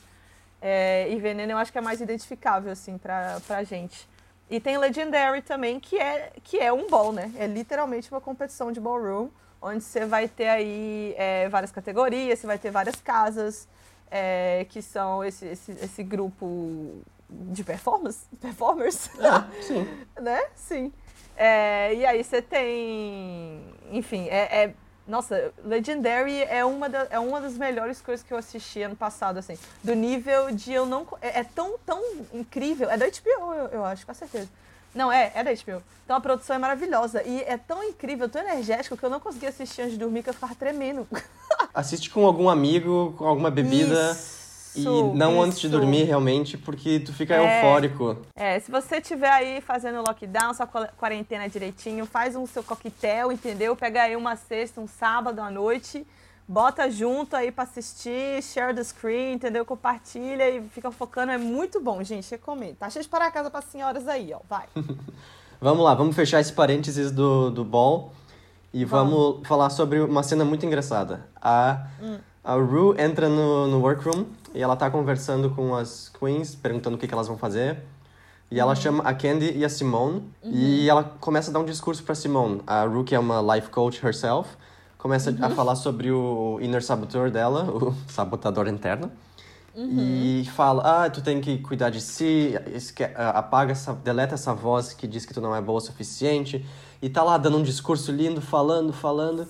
Speaker 1: É, e Veneno eu acho que é mais identificável, assim, pra, pra gente. E tem Legendary também, que é, que é um ball, né? É literalmente uma competição de ballroom onde você vai ter aí é, várias categorias, você vai ter várias casas, é, que são esse, esse, esse grupo de performance, performers.
Speaker 2: Ah, sim.
Speaker 1: né? Sim. É, e aí você tem. Enfim, é, é, Nossa, Legendary é uma, da, é uma das melhores coisas que eu assisti ano passado, assim. Do nível de eu não. É, é tão, tão incrível. É da HBO, eu, eu acho, com certeza não, é, é da HBO. Então a produção é maravilhosa. E é tão incrível, tão energético, que eu não conseguia assistir antes de dormir, que eu ficava tremendo.
Speaker 2: Assiste com algum amigo, com alguma bebida. Isso, e não isso. antes de dormir, realmente, porque tu fica é, eufórico.
Speaker 1: É, se você estiver aí fazendo lockdown, sua quarentena direitinho, faz um seu coquetel, entendeu? Pega aí uma sexta, um sábado à noite bota junto aí para assistir, share the screen, entendeu? Compartilha e fica focando, é muito bom, gente, recomendo. Tá cheio de para casa para senhoras aí, ó, vai.
Speaker 2: vamos lá, vamos fechar esse parênteses do, do ball e vamos. vamos falar sobre uma cena muito engraçada. A, hum. a Rue entra no, no workroom e ela tá conversando com as queens, perguntando o que, que elas vão fazer. E ela uhum. chama a Candy e a Simone. Uhum. E ela começa a dar um discurso para Simone. A Rue, que é uma life coach herself, começa uhum. a falar sobre o inner saboteur dela, o sabotador interno. Uhum. E fala, ah, tu tem que cuidar de si, apaga, essa, deleta essa voz que diz que tu não é boa o suficiente. E tá lá dando um discurso lindo, falando, falando.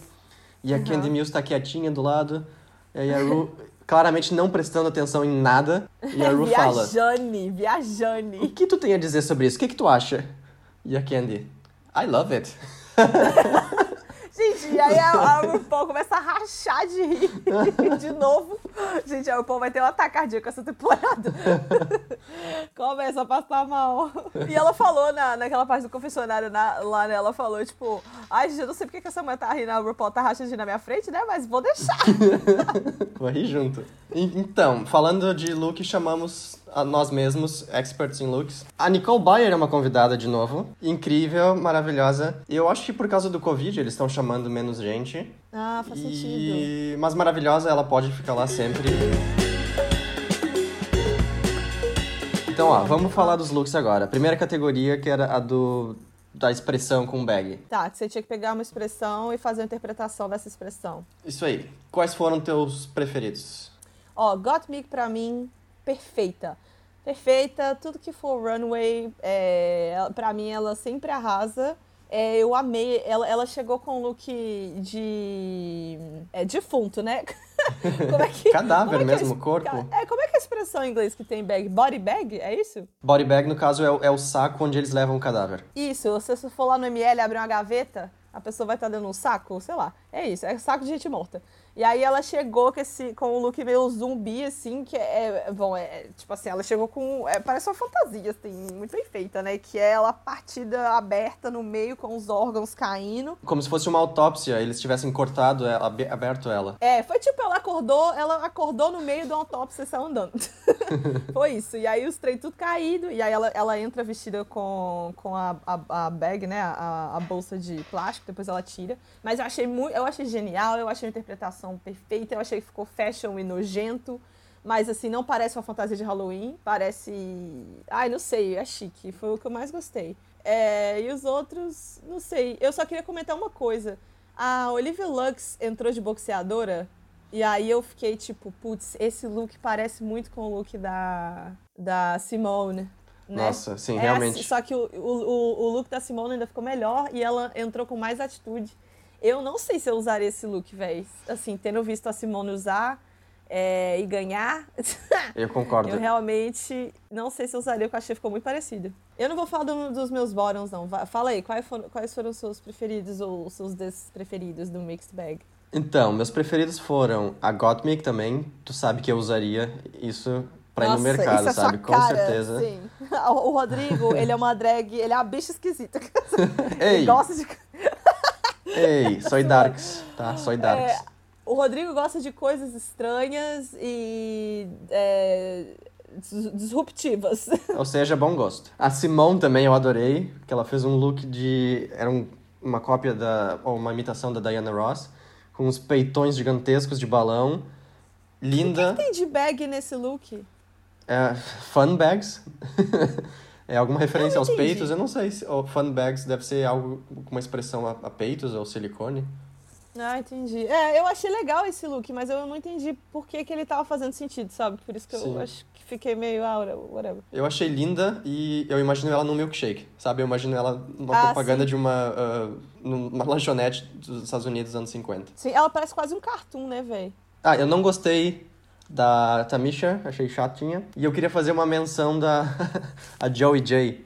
Speaker 2: E a uhum. Candy Mills tá quietinha do lado. E aí a Ru, claramente não prestando atenção em nada. E a Ru fala...
Speaker 1: Viajane, viajane.
Speaker 2: O que tu tem a dizer sobre isso? O que, que tu acha? E a Candy, I love it.
Speaker 1: E aí a, a RuPaul começa a rachar de rir de novo. Gente, a RuPaul vai ter um ataque cardíaco essa temporada. começa a passar mal. E ela falou na, naquela parte do confessionário na, lá, né? Ela falou, tipo, ai, gente, eu não sei porque que essa mulher tá rindo, a RuPaul tá rachando na minha frente, né? Mas vou deixar.
Speaker 2: vou rir junto. Então, falando de look, chamamos a nós mesmos, experts em looks. A Nicole Bayer é uma convidada de novo. Incrível, maravilhosa. Eu acho que por causa do Covid eles estão chamando menos gente.
Speaker 1: Ah, faz e... sentido.
Speaker 2: Mas maravilhosa, ela pode ficar lá sempre. Então, ó, vamos falar dos looks agora. A primeira categoria, que era a do da expressão com bag.
Speaker 1: Tá, que você tinha que pegar uma expressão e fazer a interpretação dessa expressão.
Speaker 2: Isso aí. Quais foram teus preferidos?
Speaker 1: Ó, Got Me pra mim, perfeita perfeita, tudo que for runway, é, para mim ela sempre arrasa. É, eu amei, ela, ela chegou com um look de é, defunto, né?
Speaker 2: como é que, Cadáver é que mesmo, é, corpo.
Speaker 1: É, como é que é a expressão em inglês que tem bag? Body bag, é isso?
Speaker 2: Body bag, no caso, é o, é o saco onde eles levam o cadáver.
Speaker 1: Isso, se você for lá no ML abrir uma gaveta, a pessoa vai estar dando um saco, sei lá. É isso, é saco de gente morta. E aí ela chegou com, esse, com o look meio zumbi, assim, que é. é bom, é tipo assim, ela chegou com. É, parece uma fantasia, assim, muito bem feita, né? Que é ela partida aberta no meio com os órgãos caindo.
Speaker 2: Como se fosse uma autópsia, eles tivessem cortado ela, aberto ela.
Speaker 1: É, foi tipo, ela acordou, ela acordou no meio uma autópsia e saiu andando. foi isso. E aí os trem tudo caído. E aí ela, ela entra vestida com, com a, a, a bag, né? A, a bolsa de plástico, depois ela tira. Mas eu achei muito. Eu achei genial, eu achei a interpretação perfeita. Eu achei que ficou fashion e nojento. Mas, assim, não parece uma fantasia de Halloween. Parece. Ai, não sei, é chique. Foi o que eu mais gostei. É, e os outros, não sei. Eu só queria comentar uma coisa. A Olivia Lux entrou de boxeadora. E aí eu fiquei tipo, putz, esse look parece muito com o look da, da Simone. Né?
Speaker 2: Nossa, sim, é realmente.
Speaker 1: Só que o, o, o look da Simone ainda ficou melhor e ela entrou com mais atitude. Eu não sei se eu usaria esse look, velho. Assim, tendo visto a Simone usar, é, e ganhar,
Speaker 2: Eu concordo.
Speaker 1: eu realmente não sei se eu usaria, porque eu achei que ficou muito parecido. Eu não vou falar do- dos meus bottoms, não. Fala aí, quais foram, quais foram os seus preferidos ou os seus despreferidos do Mixed Bag?
Speaker 2: Então, meus preferidos foram a Gottmik também. Tu sabe que eu usaria isso pra ir no
Speaker 1: Nossa,
Speaker 2: mercado,
Speaker 1: é
Speaker 2: sabe? Com
Speaker 1: cara,
Speaker 2: certeza.
Speaker 1: Sim. O Rodrigo, ele é uma drag, ele é uma bicha esquisita.
Speaker 2: Ei,
Speaker 1: Ele gosta de...
Speaker 2: ei, soy darks, tá? Soy darks.
Speaker 1: É, o Rodrigo gosta de coisas estranhas e é, dis- disruptivas.
Speaker 2: Ou seja, bom gosto. A Simone também eu adorei, que ela fez um look de. Era um- uma cópia da. ou uma imitação da Diana Ross, com uns peitões gigantescos de balão. Linda.
Speaker 1: Tem de bag nesse look?
Speaker 2: É, fun bags. é alguma referência aos
Speaker 1: entendi.
Speaker 2: peitos? Eu não sei se ou fun bags deve ser algo com uma expressão a, a peitos ou silicone.
Speaker 1: Ah, entendi. É, eu achei legal esse look, mas eu não entendi por que, que ele tava fazendo sentido, sabe? Por isso que
Speaker 2: Sim.
Speaker 1: eu acho que fiquei meio, ah, whatever.
Speaker 2: Eu achei linda e eu imagino ela num milkshake, sabe? Eu imagino ela numa
Speaker 1: Ah,
Speaker 2: propaganda
Speaker 1: sim.
Speaker 2: de uma, ah, numa lanchonete dos Estados Unidos dos anos 50.
Speaker 1: Sim, ela parece quase um cartoon, né, véi?
Speaker 2: Ah, eu não gostei da Tamisha, achei chatinha. E eu queria fazer uma menção da a Joey J.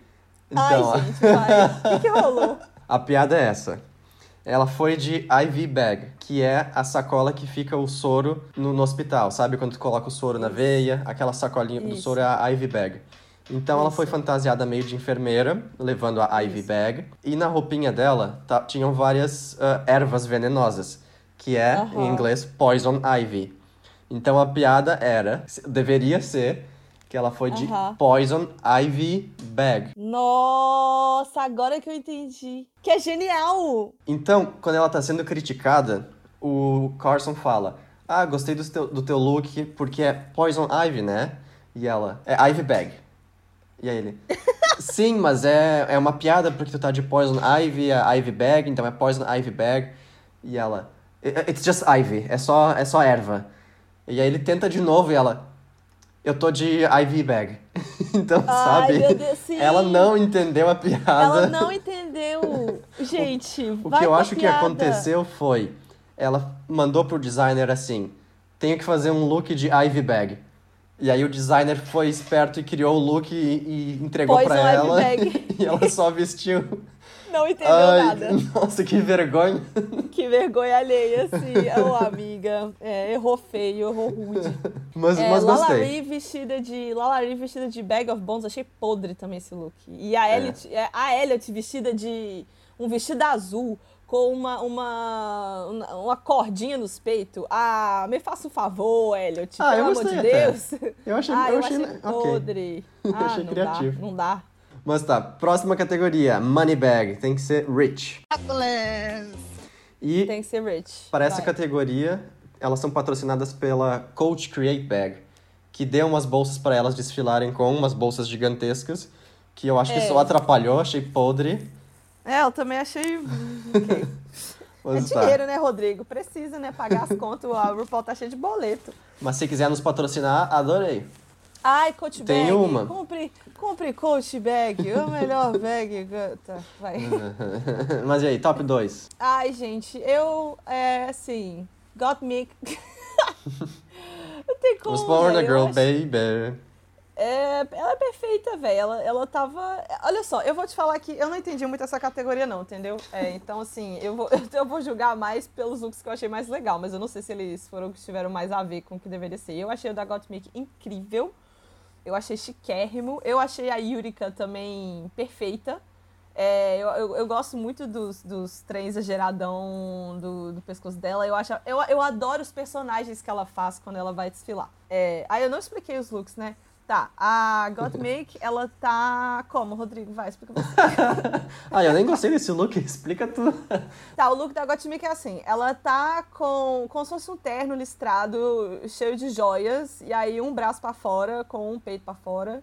Speaker 2: Então,
Speaker 1: Ai, gente, vai. O que, que rolou?
Speaker 2: a piada é essa. Ela foi de IV bag, que é a sacola que fica o soro no, no hospital, sabe? Quando tu coloca o soro na veia, aquela sacolinha do
Speaker 1: Isso.
Speaker 2: soro é a IV bag. Então ela foi
Speaker 1: Isso.
Speaker 2: fantasiada meio de enfermeira, levando a IV bag. E na roupinha dela tá- tinham várias ah, ervas venenosas, que é, em
Speaker 1: Aham.
Speaker 2: inglês, poison ivy. Então a piada era, deveria ser, que ela foi de poison ivy bag.
Speaker 1: Nossa, agora que eu entendi. Que é genial!
Speaker 2: Então, quando ela tá sendo criticada, o Carson fala: Ah, gostei do teu, do teu look porque é Poison Ivy, né? E ela: É Ivy Bag. E aí ele: Sim, mas é, é uma piada porque tu tá de Poison Ivy, é Ivy Bag, então é Poison Ivy Bag. E ela: "I- It's just Ivy, é só, é só erva. E aí ele tenta de novo e ela: Eu tô de Ivy Bag. então,
Speaker 1: Ai,
Speaker 2: sabe?
Speaker 1: Deus.
Speaker 2: Ela não entendeu a piada.
Speaker 1: Ela não entendeu. Gente,
Speaker 2: O
Speaker 1: vai
Speaker 2: que eu acho que
Speaker 1: piada.
Speaker 2: aconteceu foi, ela mandou pro designer assim, tenho que fazer um look de Ivy Bag. E aí o designer foi esperto e criou o look e, e entregou pra
Speaker 1: Ivy
Speaker 2: ela. E ela só vestiu.
Speaker 1: Não entendeu
Speaker 2: Ai,
Speaker 1: nada.
Speaker 2: nossa, que vergonha.
Speaker 1: Que vergonha alheia, assim. Ô, amiga. É, errou feio, errou rude.
Speaker 2: Mas,
Speaker 1: É,
Speaker 2: mas
Speaker 1: Lala
Speaker 2: gostei.
Speaker 1: Ree vestida de Lala Ree vestida de Bag of Bones, achei podre também esse look. E a Elliot, é, a Elliot vestida de um vestido azul com uma, uma, uma cordinha nos peitos. Ah, me faça um favor, Elliot,
Speaker 2: Ah,
Speaker 1: pelo amor de
Speaker 2: até.
Speaker 1: Deus.
Speaker 2: Eu achei,
Speaker 1: ah,
Speaker 2: eu achei,
Speaker 1: achei podre.
Speaker 2: Eu
Speaker 1: Ah,
Speaker 2: achei
Speaker 1: não
Speaker 2: criativo.
Speaker 1: Dá, não dá.
Speaker 2: Mas tá, próxima categoria, Money Bag, tem que ser rich. E
Speaker 1: Tem que ser rich.
Speaker 2: Para essa
Speaker 1: Vai.
Speaker 2: categoria, elas são patrocinadas pela Coach Create Bag, que deu umas bolsas para elas desfilarem com umas bolsas gigantescas, que eu acho que
Speaker 1: É.
Speaker 2: só atrapalhou, achei podre.
Speaker 1: É, eu também achei. ok. É
Speaker 2: Mas, tá.
Speaker 1: dinheiro, né, Rodrigo? Precisa, né? Pagar as contas. A RuPaul tá cheia de boleto.
Speaker 2: Mas se quiser nos patrocinar, adorei.
Speaker 1: Ai, Coach
Speaker 2: Tem
Speaker 1: Bag.
Speaker 2: uma.
Speaker 1: Compre, compre Coach Bag. O melhor bag. Tá, vai.
Speaker 2: Mas e aí, top 2?
Speaker 1: Ai, gente, eu, é, assim, got me... Não tem como,
Speaker 2: Was born a girl,
Speaker 1: acho-
Speaker 2: baby.
Speaker 1: É, ela é perfeita, velho. Ela, ela tava. Olha só, eu vou te falar que eu não entendi muito essa categoria, não, entendeu? É, então, assim, eu vou, eu vou julgar mais pelos looks que eu achei mais legal, mas eu não sei se eles foram que tiveram mais a ver com o que deveria ser. Eu achei o da Gottmik incrível. Eu achei chiquérrimo. Eu achei a Yurika também perfeita. É, eu, eu, eu gosto muito dos, dos trens exageradão do, do pescoço dela. Eu, acho, eu, eu adoro os personagens que ela faz quando ela vai desfilar. É, aí eu não expliquei os looks, né? Tá, a Gottmik, ela tá como, Rodrigo? Vai, explica você.
Speaker 2: Ah, eu nem gostei desse look, explica tu.
Speaker 1: Tá, o look da Gottmik é assim, ela tá com como se fosse um terno listrado, cheio de joias, e aí um braço pra fora, com um peito pra fora,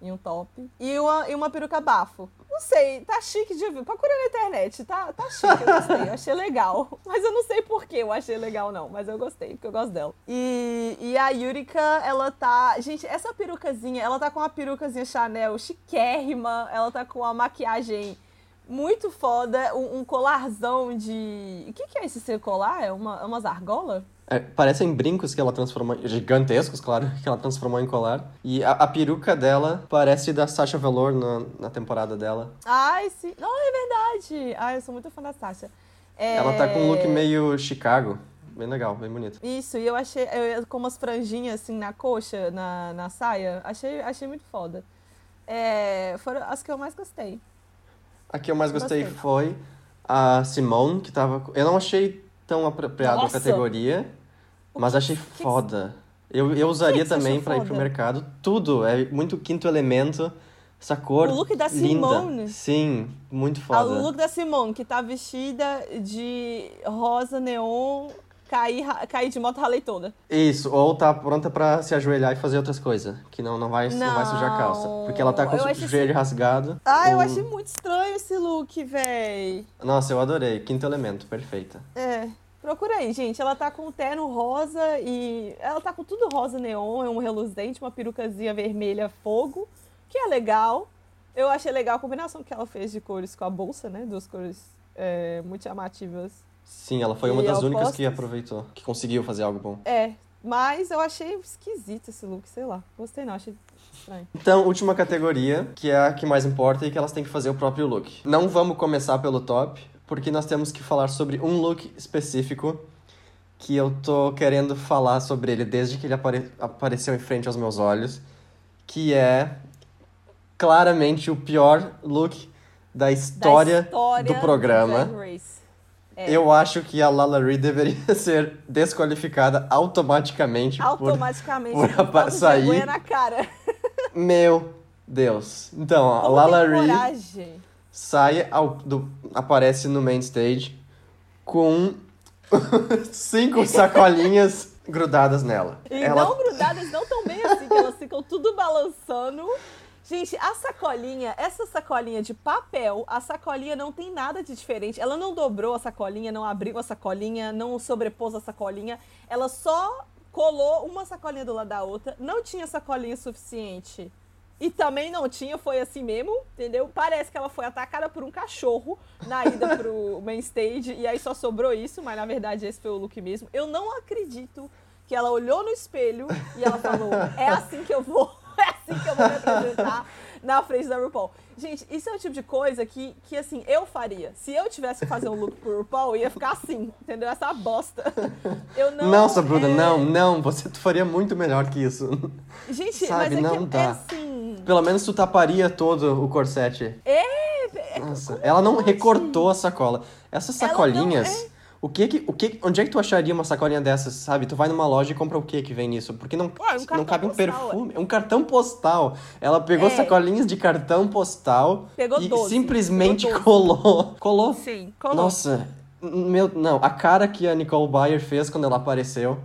Speaker 1: e um top, e uma, e uma peruca bafo. Não sei, tá chique de ver, procura na internet, tá, tá chique, eu gostei, eu achei legal. Mas eu não sei por que eu achei legal não, mas eu gostei, porque eu gosto dela. E, e a Yurika, ela tá, gente, essa perucazinha, ela tá com uma perucazinha Chanel chiquérrima, ela tá com a maquiagem Muito foda, um, um colarzão de. O que, que é esse seu colar? É uma, umas argolas?
Speaker 2: É, parecem brincos que ela transformou, gigantescos, claro, que ela transformou em colar. E a, a peruca dela parece da Sasha Velour na, na temporada dela.
Speaker 1: Ai, sim. Não, é verdade. Ai, eu sou muito fã da Sasha. É...
Speaker 2: Ela tá com um look meio Chicago. Bem legal, bem bonito.
Speaker 1: Isso, e eu achei eu, com umas franjinhas assim na coxa, na, na saia. Achei, achei muito foda. É, foram as que eu mais gostei.
Speaker 2: A que eu mais gostei, gostei. foi a Simone, que tava. Eu não achei tão apropriado a categoria, mas achei foda. Eu, eu usaria que também para ir pro mercado. Tudo, é muito quinto elemento. Essa cor.
Speaker 1: O look da
Speaker 2: linda.
Speaker 1: Simone.
Speaker 2: Sim, muito foda.
Speaker 1: O look da Simone, que tá vestida de rosa neon cair, cair de moto ralei toda.
Speaker 2: Isso, ou tá pronta para se ajoelhar e fazer outras coisas, que não, não, vai, não. não vai sujar a calça. Porque ela tá com o joelho rasgado.
Speaker 1: Ah, eu achei muito estranho esse look, véi.
Speaker 2: Nossa, eu adorei. Quinto elemento, perfeita.
Speaker 1: É. Procura aí, gente. Ela tá com um terno rosa e. Ela tá com tudo rosa neon, é um reluzente, uma perucazinha vermelha fogo, que é legal. Eu achei legal a combinação que ela fez de cores com a bolsa, né? Duas cores é, muito chamativas
Speaker 2: Sim, ela foi uma das únicas que aproveitou, que conseguiu fazer algo bom.
Speaker 1: É, mas eu achei esquisito esse look, sei lá. Gostei não, achei estranho.
Speaker 2: Então, última categoria, que é a que mais importa e que elas têm que fazer o próprio look. Não vamos começar pelo top, porque nós temos que falar sobre um look específico que eu tô querendo falar sobre ele desde que ele apare apareceu em frente aos meus olhos, que é claramente o pior look da história, da história do programa. Do é. Eu acho que a Lala Ree deveria ser desqualificada automaticamente.
Speaker 1: Automaticamente.
Speaker 2: Por, por sair.
Speaker 1: na cara.
Speaker 2: Meu Deus. Então, a Lala Ree sai, ao, do, aparece no main stage com cinco sacolinhas grudadas nela.
Speaker 1: E Ela... não grudadas, não tão bem assim, que elas ficam tudo balançando. Gente, a sacolinha, essa sacolinha de papel, a sacolinha não tem nada de diferente. Ela não dobrou a sacolinha, não abriu a sacolinha, não sobrepôs a sacolinha. Ela só colou uma sacolinha do lado da outra. Não tinha sacolinha suficiente. E também não tinha, foi assim mesmo, entendeu? Parece que ela foi atacada por um cachorro na ida pro main stage. E aí só sobrou isso, mas na verdade esse foi o look mesmo. Eu não acredito que ela olhou no espelho e ela falou: é assim que eu vou é assim que eu vou me apresentar na frente da RuPaul. Gente, isso é o tipo de coisa que, que assim, eu faria. Se eu tivesse que fazer um look pro RuPaul, ia ficar assim, entendeu? Essa bosta. Eu não.
Speaker 2: Nossa, Bruna, é... não, não. Você faria muito melhor que isso.
Speaker 1: Gente, Sabe, mas é não que, dá. É assim...
Speaker 2: Pelo menos tu taparia todo o corsete.
Speaker 1: É, é
Speaker 2: Nossa, ela não recortou a sacola. Essas sacolinhas. O que que, o que, onde é que tu acharia uma sacolinha dessas, sabe? Tu vai numa loja e compra o que que vem nisso? Porque não, Ué, um não cabe um perfume. É um cartão postal. Ela pegou é. sacolinhas de cartão postal
Speaker 1: pegou
Speaker 2: e
Speaker 1: 12.
Speaker 2: simplesmente pegou colou. Colou?
Speaker 1: Sim, colou.
Speaker 2: Nossa, meu, não, a cara que a Nicole Bayer fez quando ela apareceu.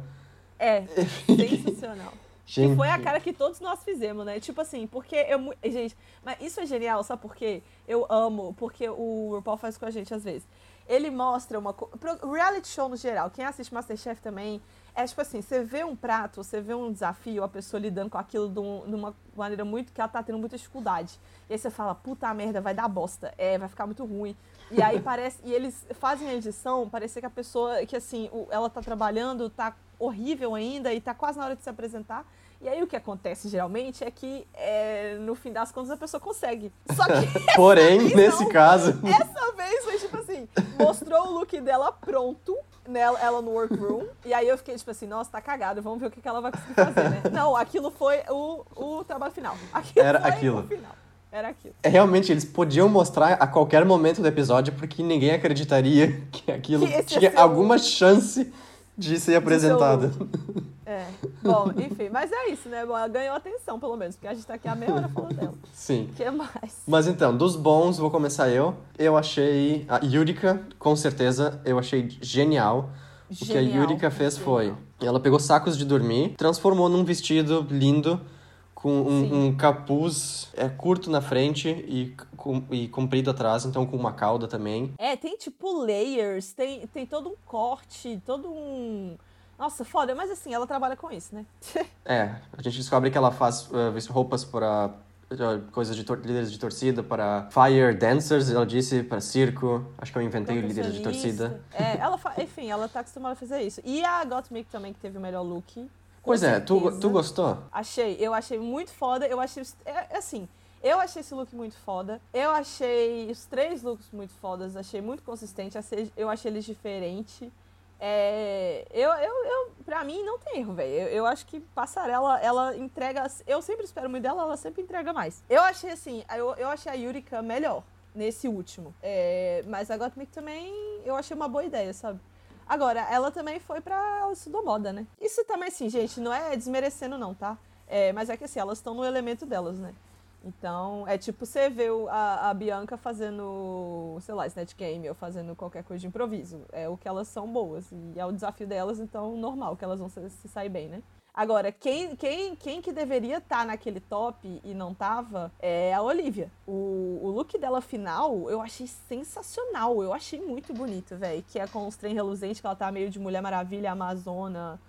Speaker 1: É, sensacional. Gente. Que foi a cara que todos nós fizemos, né? Tipo assim, porque eu. Gente, mas isso é genial, sabe por quê? Eu amo, porque o RuPaul faz com a gente às vezes ele mostra uma. Reality show no geral, quem assiste Masterchef também, é tipo assim: você vê um prato, você vê um desafio, a pessoa lidando com aquilo de, um, de uma maneira muito. que ela tá tendo muita dificuldade. E aí você fala: puta merda, vai dar bosta, é, vai ficar muito ruim. E aí parece. e eles fazem a edição, parecer que a pessoa, que assim, ela tá trabalhando, tá horrível ainda e tá quase na hora de se apresentar. E aí o que acontece geralmente é que é, no fim das contas a pessoa consegue. Só que.
Speaker 2: Porém, nesse
Speaker 1: não,
Speaker 2: caso.
Speaker 1: Essa vez foi tipo assim: mostrou o look dela pronto, nela, ela no workroom. E aí eu fiquei tipo assim: nossa, tá cagado, vamos ver o que, que ela vai conseguir fazer, né? Não, aquilo foi o, o trabalho final. Aquilo
Speaker 2: Era aquilo.
Speaker 1: final. Era aquilo.
Speaker 2: É, realmente, eles podiam mostrar a qualquer momento do episódio, porque ninguém acreditaria que aquilo que tinha alguma chance de ser apresentada.
Speaker 1: É. Bom, enfim, mas é isso, né? Bom, ela ganhou atenção, pelo menos, porque a gente tá aqui a meia hora falando dela.
Speaker 2: Sim.
Speaker 1: O que mais?
Speaker 2: Mas então, dos bons, vou começar eu. Eu achei. A Yurika, com certeza, eu achei genial. genial. O que a Yurika fez genial. foi. Ela pegou sacos de dormir, transformou num vestido lindo com um, um, capuz é, curto na frente e, com, e comprido atrás, então com uma cauda também.
Speaker 1: É, tem tipo layers, tem, tem todo um corte, todo um. Nossa, foda, mas assim, ela trabalha com isso, né?
Speaker 2: é, a gente descobre que ela faz uh, roupas para coisas de líderes de torcida para fire dancers, ela disse, para circo. Acho que eu inventei o líder de torcida.
Speaker 1: É, ela enfim, ela tá acostumada a fazer isso. E a Gottmik também, que teve o melhor look.
Speaker 2: Pois é, tu, tu gostou?
Speaker 1: Achei, eu achei muito foda. Eu achei, é, é, assim, eu achei esse look muito foda. Eu achei os três looks muito fodas. Achei muito consistente. Eu achei eles diferentes. É, eu, eu, eu, pra mim, não tem erro, velho. Eu, eu, acho que Passarela, ela entrega. Eu sempre espero muito dela, ela sempre entrega mais. Eu achei assim, eu, eu achei a Yurika melhor nesse último. É, mas a Gottmik também eu achei uma boa ideia, sabe? Agora, ela também foi pra. Ela estudou moda, né? Isso também, assim, gente, não é desmerecendo, não, tá? É, mas é que assim, elas estão no elemento delas, né? Então, é tipo você vê a, a Bianca fazendo, sei lá, Snatch Game ou fazendo qualquer coisa de improviso. É o que elas são boas. E é o desafio delas, então normal que elas vão se, se sair bem, né? Agora, quem, quem, quem que deveria estar tá naquele top e não tava é a Olivia. O, o look dela final eu achei sensacional. Eu achei muito bonito, velho. Que é com os trem reluzentes, que ela tá meio de Mulher Maravilha, Amazona.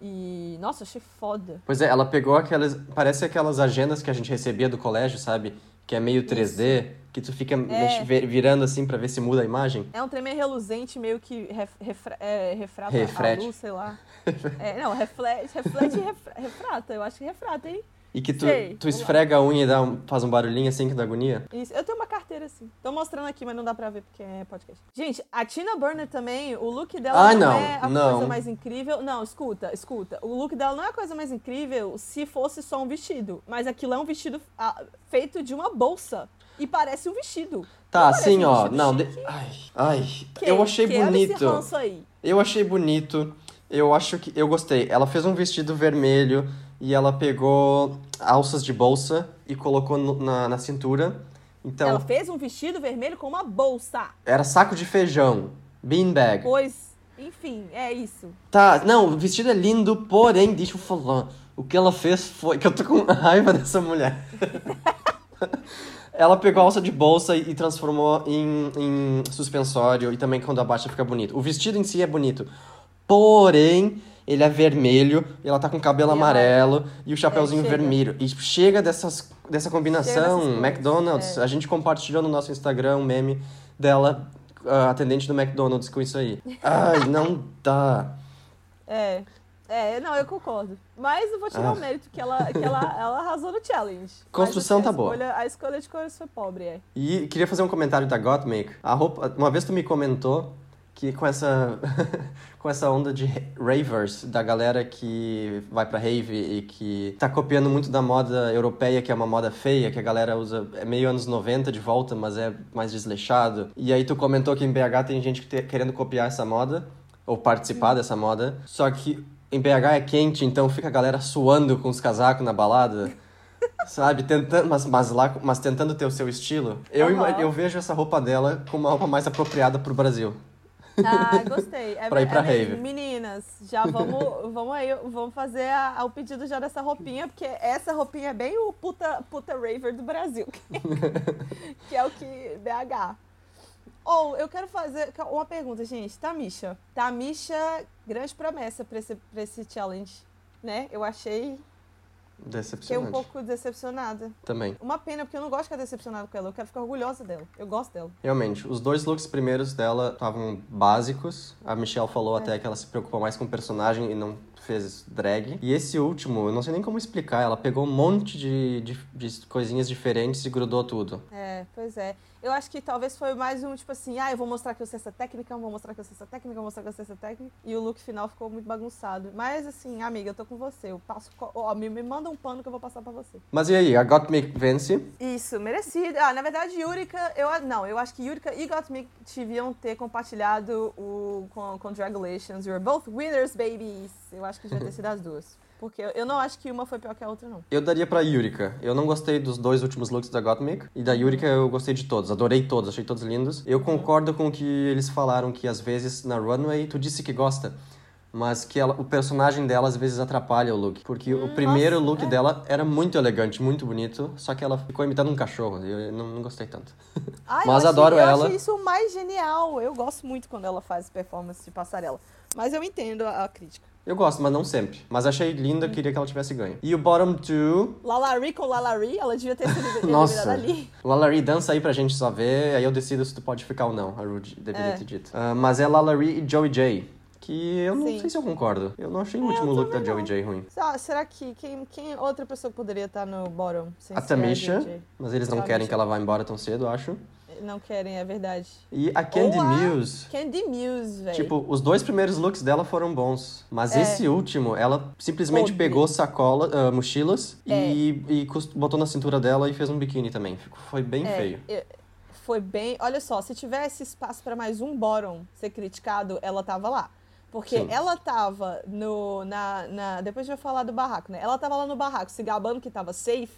Speaker 1: E, nossa, achei foda.
Speaker 2: Pois é, ela pegou aquelas. Parece aquelas agendas que a gente recebia do colégio, sabe? Que é meio 3D, Isso. Que tu fica é. virando assim para ver se muda a imagem.
Speaker 1: É um trem meio reluzente, meio que ref, refra, é, refrata Refrete. a luz, sei lá. é, não, reflete, reflete e refrata. Eu acho que refrata, hein?
Speaker 2: E que tu, Sei, tu esfrega a unha e dá um, faz um barulhinho assim que dá agonia?
Speaker 1: Isso. Eu tenho uma carteira assim. Tô mostrando aqui, mas não dá pra ver porque é podcast. Gente, a Tina Burner também, o look dela ah, não, não, é a não. coisa mais incrível. Não, escuta, escuta. O look dela não é a coisa mais incrível se fosse só um vestido. Mas aquilo é um vestido ah, feito de uma bolsa. E parece um vestido.
Speaker 2: Tá, assim, um ó. Não, de... ai, ai. Que, eu achei bonito. Eu achei bonito. Eu acho que. Eu gostei. Ela fez um vestido vermelho e ela pegou alças de bolsa e colocou no, na, na cintura. Então,
Speaker 1: ela fez um vestido vermelho com uma bolsa.
Speaker 2: Era saco de feijão. Beanbag.
Speaker 1: Pois, enfim, é isso.
Speaker 2: Tá, não, o vestido é lindo, porém, deixa eu falar. O que ela fez foi. Que eu tô com raiva dessa mulher. ela pegou a alça de bolsa e transformou em, em suspensório e também quando abaixa fica bonito. O vestido em si é bonito. Porém, ele é vermelho, e ela tá com cabelo e amarelo ela... e o chapéuzinho é, vermelho. E chega dessas, dessa combinação, McDonald's, é. a gente compartilhou no nosso Instagram um meme dela, uh, atendente do McDonald's, com isso aí. Ai, não dá.
Speaker 1: É. É, não, eu concordo. Mas eu vou tirar ah. o mérito que ela, que ela, ela arrasou no challenge.
Speaker 2: Construção tá boa.
Speaker 1: Escolha, a escolha de cores foi pobre, é.
Speaker 2: E queria fazer um comentário da Gottmik. A roupa, uma vez tu me comentou que com essa com essa onda de ravers, da galera que vai pra rave e que tá copiando muito da moda europeia, que é uma moda feia, que a galera usa, é meio anos 90 de volta, mas é mais desleixado. E aí tu comentou que em BH tem gente que querendo copiar essa moda, ou participar dessa moda, só que em BH é quente, então fica a galera suando com os casacos na balada. Sabe, tentando, mas, mas, lá, mas tentando ter o seu estilo. Eu, uhum. eu vejo essa roupa dela como uma roupa mais apropriada pro Brasil.
Speaker 1: Ah, gostei. É,
Speaker 2: pra ir pra
Speaker 1: é,
Speaker 2: rave.
Speaker 1: Meninas, já vamos, vamos aí, vamos fazer a, a, o pedido já dessa roupinha, porque essa roupinha é bem o puta, puta raver do Brasil. que é o que BH. Ou, oh, eu quero fazer uma pergunta, gente. Tamisha. Tamisha, grande promessa pra esse, pra esse challenge, né? Eu achei
Speaker 2: Decepcionante.
Speaker 1: Fiquei um pouco decepcionada.
Speaker 2: Também.
Speaker 1: Uma pena, porque eu não gosto de ficar decepcionada com ela. Eu quero ficar orgulhosa dela. Eu gosto dela.
Speaker 2: Realmente. Os dois looks primeiros dela estavam básicos. A Michelle falou é. até que ela se preocupou mais com o personagem e não fez drag. E esse último, eu não sei nem como explicar. Ela pegou um monte de, de, de coisinhas diferentes e grudou tudo.
Speaker 1: É, pois é. Eu acho que talvez foi mais um, tipo assim, ah, eu vou mostrar que eu sei essa técnica, eu vou mostrar que eu sei essa técnica, eu vou mostrar que eu sei essa técnica. E o look final ficou muito bagunçado. Mas assim, amiga, eu tô com você. Eu passo. Ó, me, me manda um pano que eu vou passar pra você.
Speaker 2: Mas e aí, a Gottmik vence?
Speaker 1: Isso, merecido. Ah, na verdade, Yurika, eu não, eu acho que Yurika e Gottmik deviam ter compartilhado o com, Congratulations. You're both winners, babies. Eu acho que devia ter sido as duas. Porque eu não acho que uma foi pior que a outra, não.
Speaker 2: Eu daria pra Yurika. Eu não gostei dos dois últimos looks da Gottmik. E da Yurika eu gostei de todos. Adorei todos, achei todos lindos. Eu concordo com o que eles falaram que às vezes na runway tu disse que gosta. mas que ela, o personagem dela às vezes atrapalha o look. Porque o primeiro
Speaker 1: nossa,
Speaker 2: look
Speaker 1: é.
Speaker 2: dela era muito elegante, muito bonito, só que ela ficou imitando um cachorro. e Eu não, não gostei tanto.
Speaker 1: Ai,
Speaker 2: Mas
Speaker 1: eu
Speaker 2: adoro
Speaker 1: achei,
Speaker 2: ela.
Speaker 1: Eu achei isso o mais genial. Eu gosto muito quando ela faz performance de passarela. Mas eu entendo a, a crítica.
Speaker 2: Eu gosto, mas não sempre. Mas achei linda,
Speaker 1: Hum.
Speaker 2: queria que ela tivesse ganho. E o bottom two.
Speaker 1: Lalari com Lalari, ela devia ter sido eliminada
Speaker 2: Nossa.
Speaker 1: ali.
Speaker 2: Lalari, dança aí pra gente só ver, aí eu decido se tu pode ficar ou não. A Rude deveria
Speaker 1: É.
Speaker 2: ter dito. Ah, mas é Lalari e Joey J. Que eu não
Speaker 1: Sim. É,
Speaker 2: sei se eu concordo. Eu não achei o último
Speaker 1: eu
Speaker 2: look da Joey. J ruim.
Speaker 1: Ah, será que quem, quem outra pessoa poderia estar no bottom?
Speaker 2: A Tamisha, mas eles não querem que ela vá embora tão cedo, eu acho.
Speaker 1: Não querem, é verdade.
Speaker 2: E a Candy
Speaker 1: Ou a
Speaker 2: Muse.
Speaker 1: Candy Muse, velho.
Speaker 2: Tipo, os dois primeiros looks dela foram bons. Mas
Speaker 1: É.
Speaker 2: esse último, ela simplesmente
Speaker 1: Podre.
Speaker 2: pegou sacola, ah, mochilas
Speaker 1: É.
Speaker 2: e, e botou na cintura dela e fez um biquíni também. Foi bem
Speaker 1: É,
Speaker 2: feio.
Speaker 1: eu- foi bem. Olha só, se tivesse espaço pra mais um bottom ser criticado, ela tava lá. Porque
Speaker 2: Sim.
Speaker 1: ela tava no. Na, na, depois a gente vai falar do barraco, né? Ela tava lá no barraco se gabando que tava safe.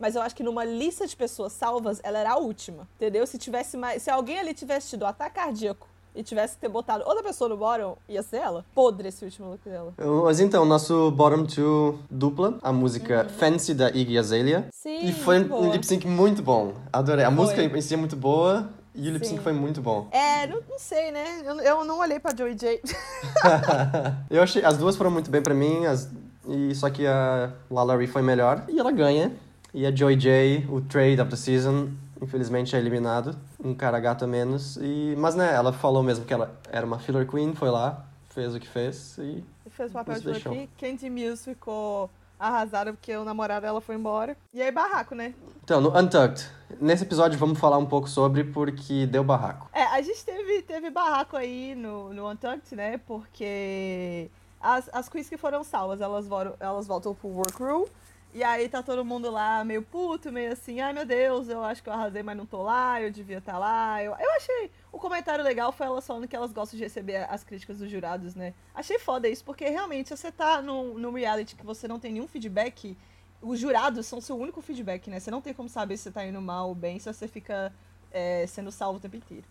Speaker 1: Mas eu acho que numa lista de pessoas salvas, ela era a última. Entendeu? Se tivesse mais. Se alguém ali tivesse tido ataque cardíaco e tivesse que ter botado outra pessoa no bottom, ia ser ela. Podre esse último look dela.
Speaker 2: Mas então, nosso bottom two dupla, a música Fancy da Iggy Azalea.
Speaker 1: Uhum. Sim.
Speaker 2: E foi um lip sync muito bom. Adorei. A
Speaker 1: Foi.
Speaker 2: música em si é muito boa e o lip sync foi muito bom.
Speaker 1: É, não, não sei, né? Eu, eu não olhei pra Joey J.
Speaker 2: Eu achei, as duas foram muito bem pra mim, as, e só que a Lalaurie foi melhor. E ela ganha. E a Joy J, o trade of the season, infelizmente é eliminado. Um cara gato a menos. E, mas né, ela falou mesmo que ela era uma filler queen, foi lá, fez o que fez e
Speaker 1: fez o papel de
Speaker 2: deixou.
Speaker 1: aqui. Candy Mills ficou arrasada porque o namorado dela foi embora. E aí, barraco, né?
Speaker 2: Então, no Untucked, nesse episódio vamos falar um pouco sobre porque deu barraco.
Speaker 1: É, a gente teve, teve barraco aí no, no Untucked, né? Porque as, as queens que foram salvas, elas, elas voltam pro workroom. E aí tá todo mundo lá meio puto, meio assim, ai meu Deus, eu acho que eu arrasei, mas não tô lá, eu devia estar lá. Eu, eu achei. O comentário legal foi elas falando que elas gostam de receber as críticas dos jurados, né? Achei foda isso, porque realmente, se você tá num, num reality que você não tem nenhum feedback, os jurados são seu único feedback, né? Você não tem como saber se você tá indo mal ou bem se você fica é, sendo salvo o tempo inteiro.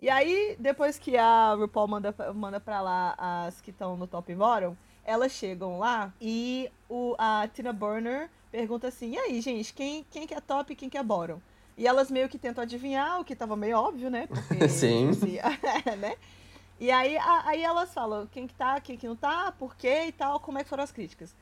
Speaker 1: E aí, depois que a RuPaul manda, manda pra lá as que estão no top bottom, elas chegam lá e o, a Tina Burner pergunta assim: e aí, gente, quem, quem que é top e quem que é bottom? E elas meio que tentam adivinhar, o que tava meio óbvio, né? Porque,
Speaker 2: Sim.
Speaker 1: assim, né? E aí, a- aí elas falam quem que tá, quem que não tá, por quê e tal, como é que foram as críticas.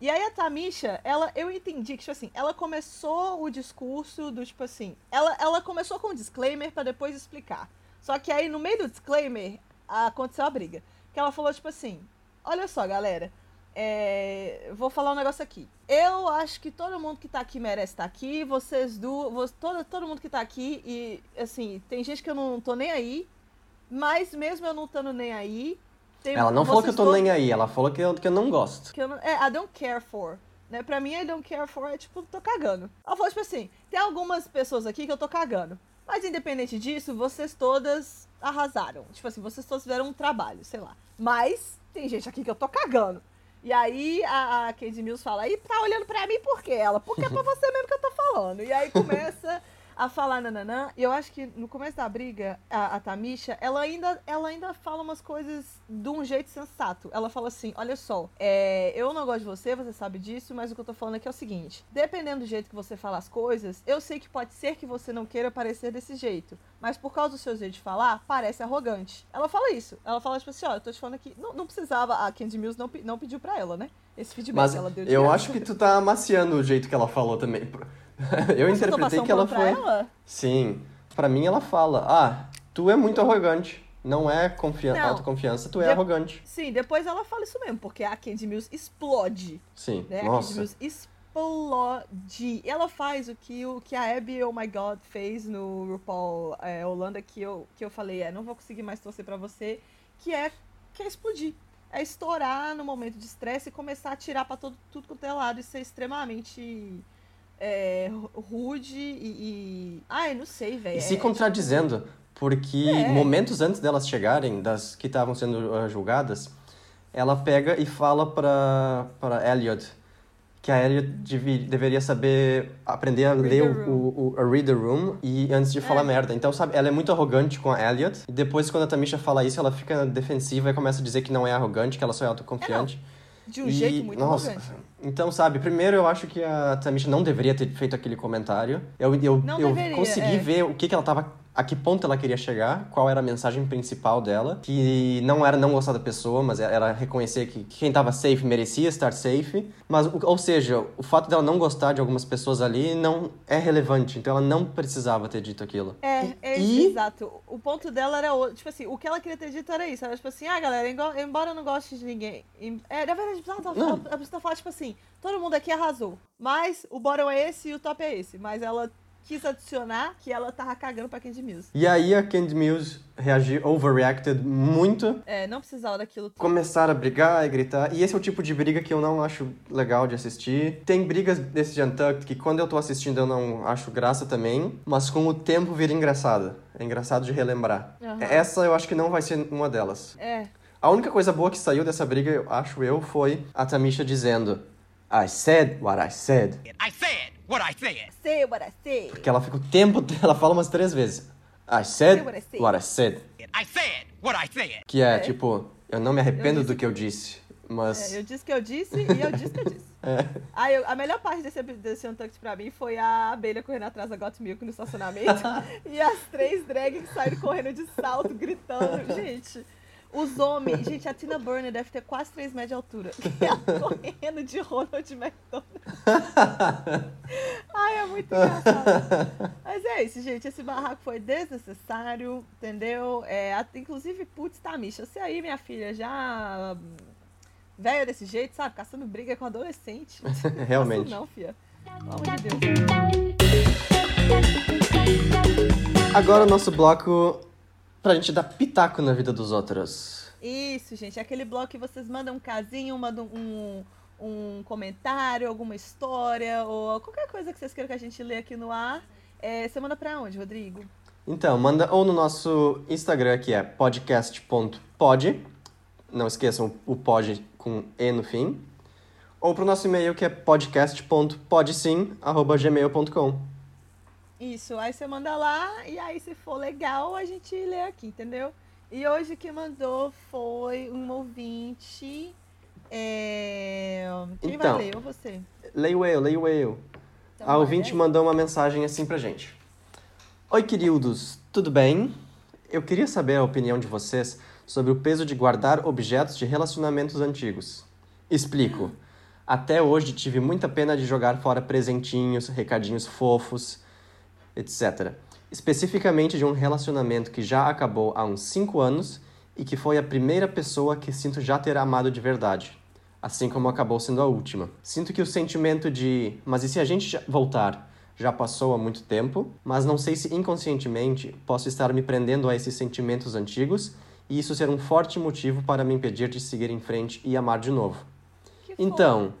Speaker 1: E aí a Tamisha, ela, eu entendi que, tipo assim, ela começou o discurso do, tipo assim, ela, ela começou com um disclaimer pra depois explicar. Só que aí, no meio do disclaimer, aconteceu a briga. Que ela falou, tipo assim, olha só, galera, é, vou falar um negócio aqui. Eu acho que todo mundo que tá aqui merece estar aqui, vocês duas, todo, todo mundo que tá aqui, e, assim, tem gente que eu não tô nem aí, mas mesmo eu não estando nem aí... tem-
Speaker 2: Ela não falou que eu tô nem aí, ela falou que eu, que eu não gosto.
Speaker 1: que eu não, é, I don't care for. Né? Pra mim, I don't care for é tipo, tô cagando. Ela falou, tipo assim, tem algumas pessoas aqui que eu tô cagando. Mas independente disso, vocês todas arrasaram. Tipo assim, vocês todas fizeram um trabalho, sei lá. Mas tem gente aqui que eu tô cagando. E aí a, a Candy Mills fala, e tá olhando pra mim por quê? Ela, porque é pra você mesmo que eu tô falando. E aí começa a falar nananã. E eu acho que no começo da briga, a, a Tamisha, ela ainda, ela ainda fala umas coisas de um jeito sensato. Ela fala assim: olha só, é, eu não gosto de você, você sabe disso, mas o que eu tô falando aqui é o seguinte: dependendo do jeito que você fala as coisas, eu sei que pode ser que você não queira parecer desse jeito. Mas por causa do seu jeito de falar, parece arrogante. Ela fala isso. Ela fala, tipo assim, ó, eu tô te falando aqui. Não, não precisava, a Candy Mills não, não pediu pra ela, né? Esse feedback
Speaker 2: Mas
Speaker 1: ela deu de
Speaker 2: eu
Speaker 1: graça.
Speaker 2: acho que tu tá amaciando o jeito que ela falou também. Eu
Speaker 1: tô
Speaker 2: interpretei que ela foi.
Speaker 1: ela?
Speaker 2: Sim. Pra mim ela fala: Ah, tu é muito arrogante. Não é confian...
Speaker 1: Não.
Speaker 2: autoconfiança, tu é
Speaker 1: De-
Speaker 2: arrogante.
Speaker 1: Sim, depois ela fala isso mesmo, porque a Candy Mills explode.
Speaker 2: Sim.
Speaker 1: né? A Candy
Speaker 2: Nossa.
Speaker 1: Mills explode. Ela faz o que, o que a Abby, oh my god, fez no RuPaul é, Holanda, que eu, que eu falei, é, não vou conseguir mais torcer pra você, que é, que é explodir. É estourar no momento de estresse e começar a tirar pra todo, tudo quanto é lado e ser extremamente é, rude e, e... Ai, não sei, velho.
Speaker 2: E se
Speaker 1: É,
Speaker 2: contradizendo, porque
Speaker 1: É.
Speaker 2: momentos antes delas chegarem, das que estavam sendo ah, julgadas, ela pega e fala pra, pra Elliot que a Elliot deveria saber aprender a ler o, o, o a reader room e antes de falar
Speaker 1: É.
Speaker 2: merda. Então, sabe, ela é muito arrogante com a Elliot. E depois, quando a Tamisha fala isso, ela fica defensiva e começa a dizer que não é arrogante, que ela só é autoconfiante.
Speaker 1: De um
Speaker 2: E,
Speaker 1: jeito muito
Speaker 2: nossa,
Speaker 1: arrogante.
Speaker 2: Então, sabe, primeiro eu acho que a Tamisha não deveria ter feito aquele comentário. Eu, eu,
Speaker 1: Não
Speaker 2: eu
Speaker 1: deveria,
Speaker 2: consegui
Speaker 1: é.
Speaker 2: ver o que, que ela tava. A que ponto ela queria chegar, qual era a mensagem principal dela, que não era não gostar da pessoa, mas era reconhecer que quem tava safe merecia estar safe. Mas, ou seja, o fato dela não gostar de algumas pessoas ali não é relevante, então ela não precisava ter dito aquilo.
Speaker 1: É, é
Speaker 2: E-
Speaker 1: exato. O ponto dela era. Tipo assim, o que ela queria ter dito era isso. Era tipo assim, ah, galera, embora eu não goste de ninguém. É, na verdade, ela tá-
Speaker 2: Não.
Speaker 1: ela precisa falar, tipo assim, todo mundo aqui arrasou. Mas o bottom é esse e o top é esse. Mas ela quis adicionar que ela tava cagando pra Candy Mills.
Speaker 2: E aí a Candy Mills reagiu, overreacted muito,
Speaker 1: É, não precisava daquilo tudo.
Speaker 2: começaram a brigar e gritar. E esse é o tipo de briga que eu não acho legal de assistir. Tem brigas desse de Untucked que quando eu tô assistindo eu não acho graça também, mas com o tempo vira engraçada. É engraçado de relembrar.
Speaker 1: Aham.
Speaker 2: Essa eu acho que não vai ser uma delas.
Speaker 1: É.
Speaker 2: A única coisa boa que saiu dessa briga, eu acho eu, foi a Tamisha dizendo I said what I said.
Speaker 3: I said what I said.
Speaker 1: Sei what I say.
Speaker 2: Que ela fica o tempo, ela fala umas três vezes. I said
Speaker 1: what I said.
Speaker 2: what I said.
Speaker 3: I said what I said.
Speaker 2: Que é, tipo, eu não me arrependo do que eu disse, mas...
Speaker 1: É, eu disse que eu disse e eu disse que eu disse. Aí, eu- a melhor parte desse, desse Untucked pra mim foi a abelha correndo atrás da Got Milk no estacionamento e as três drags que saíram correndo de salto, gritando. Gente, os homens... Gente, a Tina Burner deve ter quase 3 metros de altura. E ela correndo de Ronald McDonald. Ai, é muito engraçado. Mas é isso, gente. Esse barraco foi desnecessário, entendeu? É, inclusive, putz, tá, Misha, você aí, minha filha, já hum, velha desse jeito, sabe? Caçando briga com adolescente.
Speaker 2: Realmente.
Speaker 1: Isso não, fia. Pelo amor de Deus.
Speaker 2: Agora o nosso bloco pra gente dar pitaco na vida dos outros.
Speaker 1: Isso, gente. É aquele bloco que vocês mandam um casinho, mandam um, um comentário, alguma história, ou qualquer coisa que vocês queiram que a gente lê aqui no ar. É, você manda pra onde, Rodrigo?
Speaker 2: Então, manda ou no nosso Instagram, que é podcast.pod. Não esqueçam o pod com E no fim. Ou pro nosso e-mail, que é podcast.podsim.gmail.com.
Speaker 1: Isso, aí você manda lá e aí se for legal a gente lê aqui, entendeu? E hoje quem mandou foi um ouvinte. É... Quem
Speaker 2: Então.
Speaker 1: vai ler? Ou você?
Speaker 2: Leio eu, leio eu.
Speaker 1: Então
Speaker 2: A ouvinte
Speaker 1: né?
Speaker 2: mandou uma mensagem assim pra gente. Oi, queridos, tudo bem? Eu queria saber a opinião de vocês sobre o peso de guardar objetos de relacionamentos antigos. Explico. Até hoje tive muita pena de jogar fora presentinhos, recadinhos fofos, etc. Especificamente de um relacionamento que já acabou há uns 5 anos e que foi a primeira pessoa que sinto já ter amado de verdade. Assim como acabou sendo a última. Sinto que o sentimento de, mas e se a gente voltar? Já passou há muito tempo, mas não sei se inconscientemente posso estar me prendendo a esses sentimentos antigos e isso ser um forte motivo para me impedir de seguir em frente e amar de novo.
Speaker 1: Que.
Speaker 2: Então,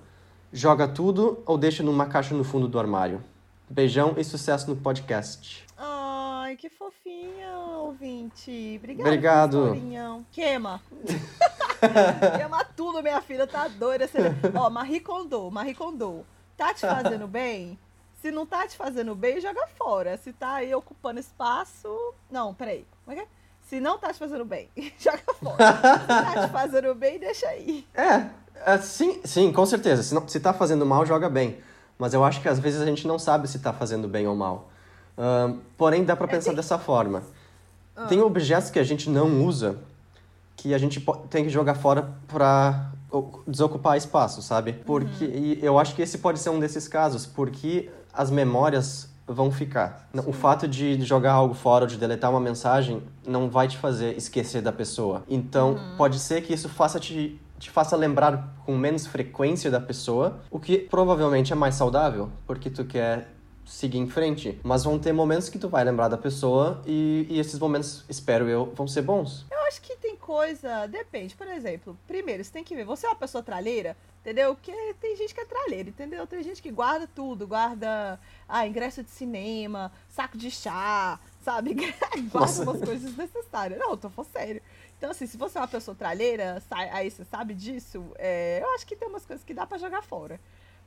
Speaker 2: joga tudo ou deixa numa caixa no fundo do armário. Beijão e sucesso no podcast.
Speaker 1: Ai, que fofinha, ouvinte. Obrigada.
Speaker 2: Obrigado.
Speaker 1: Queima. Queima tudo, minha filha. Tá doida. Você... Ó, Marie Kondo, Marie Kondo. Tá te fazendo bem? Se não tá te fazendo bem, joga fora. Se tá aí ocupando espaço. Não, peraí. Como é que é? Se não tá te fazendo bem, joga fora. Se tá te fazendo bem, deixa aí.
Speaker 2: É, é, sim, sim, com certeza. Se, não, se tá fazendo mal, joga bem. Mas eu acho que às vezes a gente não sabe se tá fazendo bem ou mal. Ahn, porém, dá pra pensar dessa forma. Tem objetos que a gente não usa que a gente tem que jogar fora pra o- desocupar espaço, sabe? Porque e eu acho que esse pode ser um desses casos, porque as memórias vão ficar. Não, O fato de jogar algo fora de deletar uma mensagem não vai te fazer esquecer da pessoa. Então, pode ser que isso faça te te faça lembrar com menos frequência da pessoa, o que provavelmente é mais saudável, porque tu quer seguir em frente. Mas vão ter momentos que tu vai lembrar da pessoa e, e esses momentos, espero eu, vão ser bons.
Speaker 1: Eu acho que tem coisa, depende. Por exemplo, primeiro, você tem que ver, você é uma pessoa tralheira, entendeu? Porque tem gente que é tralheira, entendeu? Tem gente que guarda tudo, guarda ah, ingresso de cinema, saco de chá, sabe? guarda
Speaker 2: Nossa.
Speaker 1: umas coisas desnecessárias. Não, eu tô falando sério. Então, assim, se você é uma pessoa tralheira, sai- aí você sabe disso, é, eu acho que tem umas coisas que dá pra jogar fora.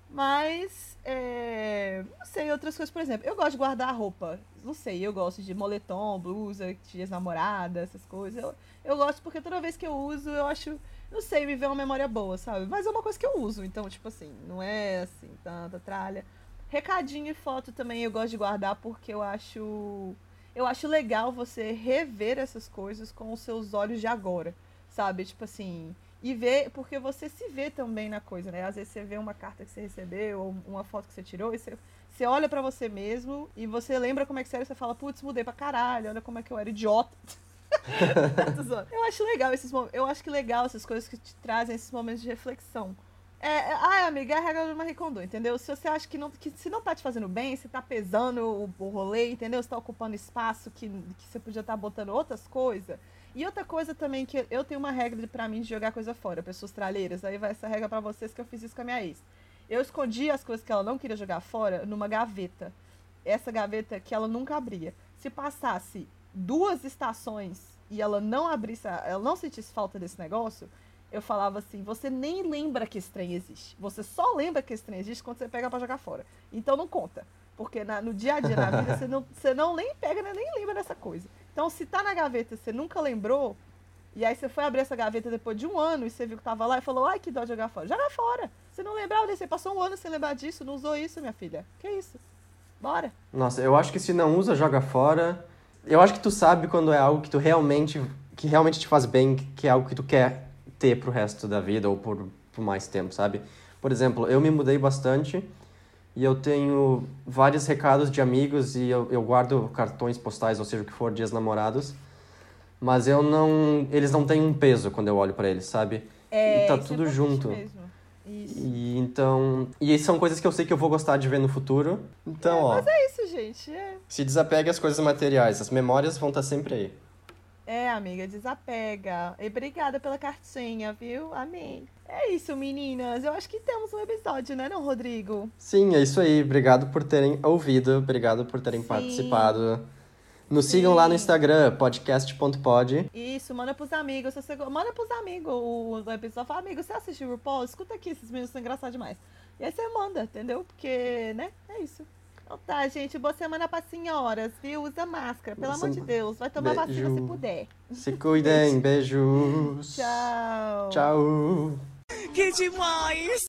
Speaker 1: Mas, é, não sei, outras coisas, por exemplo, eu gosto de guardar roupa. Não sei, eu gosto de moletom, blusa, dias namorada, essas coisas. Eu, eu gosto porque toda vez que eu uso, eu acho, não sei, me vê uma memória boa, sabe? Mas é uma coisa que eu uso, então, tipo assim, não é assim, tanta tralha. Recadinho e foto também eu gosto de guardar porque eu acho. Eu acho legal você rever essas coisas com os seus olhos de agora, sabe? Tipo assim, e ver, porque você se vê também na coisa, né? Às vezes você vê uma carta que você recebeu, ou uma foto que você tirou, e você, você olha para você mesmo e você lembra como é que você era e você fala, putz, mudei pra caralho, olha como é que eu era idiota. eu acho legal esses Eu acho que legal essas coisas que te trazem esses momentos de reflexão. É, é, ah, amiga, é a regra do Marie Kondo, entendeu? Se você acha que, não, que se não tá te fazendo bem, se tá pesando o, o rolê, entendeu? Se tá ocupando espaço que, que você podia estar tá botando outras coisas. E outra coisa também que eu tenho uma regra para mim de jogar coisa fora, pessoas tralheiras. Aí vai essa regra para vocês que eu fiz isso com a minha ex. Eu escondi as coisas que ela não queria jogar fora numa gaveta. Essa gaveta que ela nunca abria. Se passasse duas estações e ela não abrisse, ela não sentisse falta desse negócio, eu falava assim: você nem lembra que esse trem existe. Você só lembra que esse trem existe quando você pega para jogar fora. Então não conta. Porque na, no dia a dia, na vida, você não, você não nem pega, né, nem lembra dessa coisa. Então, se tá na gaveta você nunca lembrou, e aí você foi abrir essa gaveta depois de um ano e você viu que tava lá e falou: ai, que dó de jogar fora. Joga fora. Você não lembrava, você passou um ano sem lembrar disso, não usou isso, minha filha. Que isso? Bora.
Speaker 2: Nossa, eu acho que se não usa, joga fora. Eu acho que tu sabe quando é algo que tu realmente, que realmente te faz bem, que é algo que tu quer ter pro resto da vida ou por, por mais tempo, sabe? Por exemplo, eu me mudei bastante e eu tenho vários recados de amigos e eu, eu guardo cartões postais, ou seja, o que for, dias namorados. Mas eu não. Eles não têm um peso quando eu olho para eles, sabe?
Speaker 1: É,
Speaker 2: e tá tudo
Speaker 1: é
Speaker 2: junto.
Speaker 1: Mesmo. Isso.
Speaker 2: E então. E são coisas que eu sei que eu vou gostar de ver no futuro. Então,
Speaker 1: é,
Speaker 2: ó.
Speaker 1: Mas é isso, gente. É.
Speaker 2: Se desapegue as coisas materiais, as memórias vão estar tá sempre aí.
Speaker 1: É, amiga, desapega. E obrigada pela cartinha, viu? Amém. É isso, meninas. Eu acho que temos um episódio, né, não, Rodrigo?
Speaker 2: Sim, é isso aí. Obrigado por terem ouvido, obrigado por terem Sim. participado. Nos Sim. sigam lá no Instagram, podcast.pod.
Speaker 1: Isso, manda pros amigos. Você... Manda pros amigos o episódio. Fala, amigo, você assistiu o RuPaul? Escuta aqui, esses meninos são engraçados demais. E aí você manda, entendeu? Porque, né, é isso. Então tá, gente. Boa semana pra senhoras, viu? Usa máscara, pelo amor de Deus. Vai tomar Beijo. vacina se puder.
Speaker 2: Se cuidem. Beijos.
Speaker 1: Tchau.
Speaker 2: Tchau.
Speaker 3: Que demais!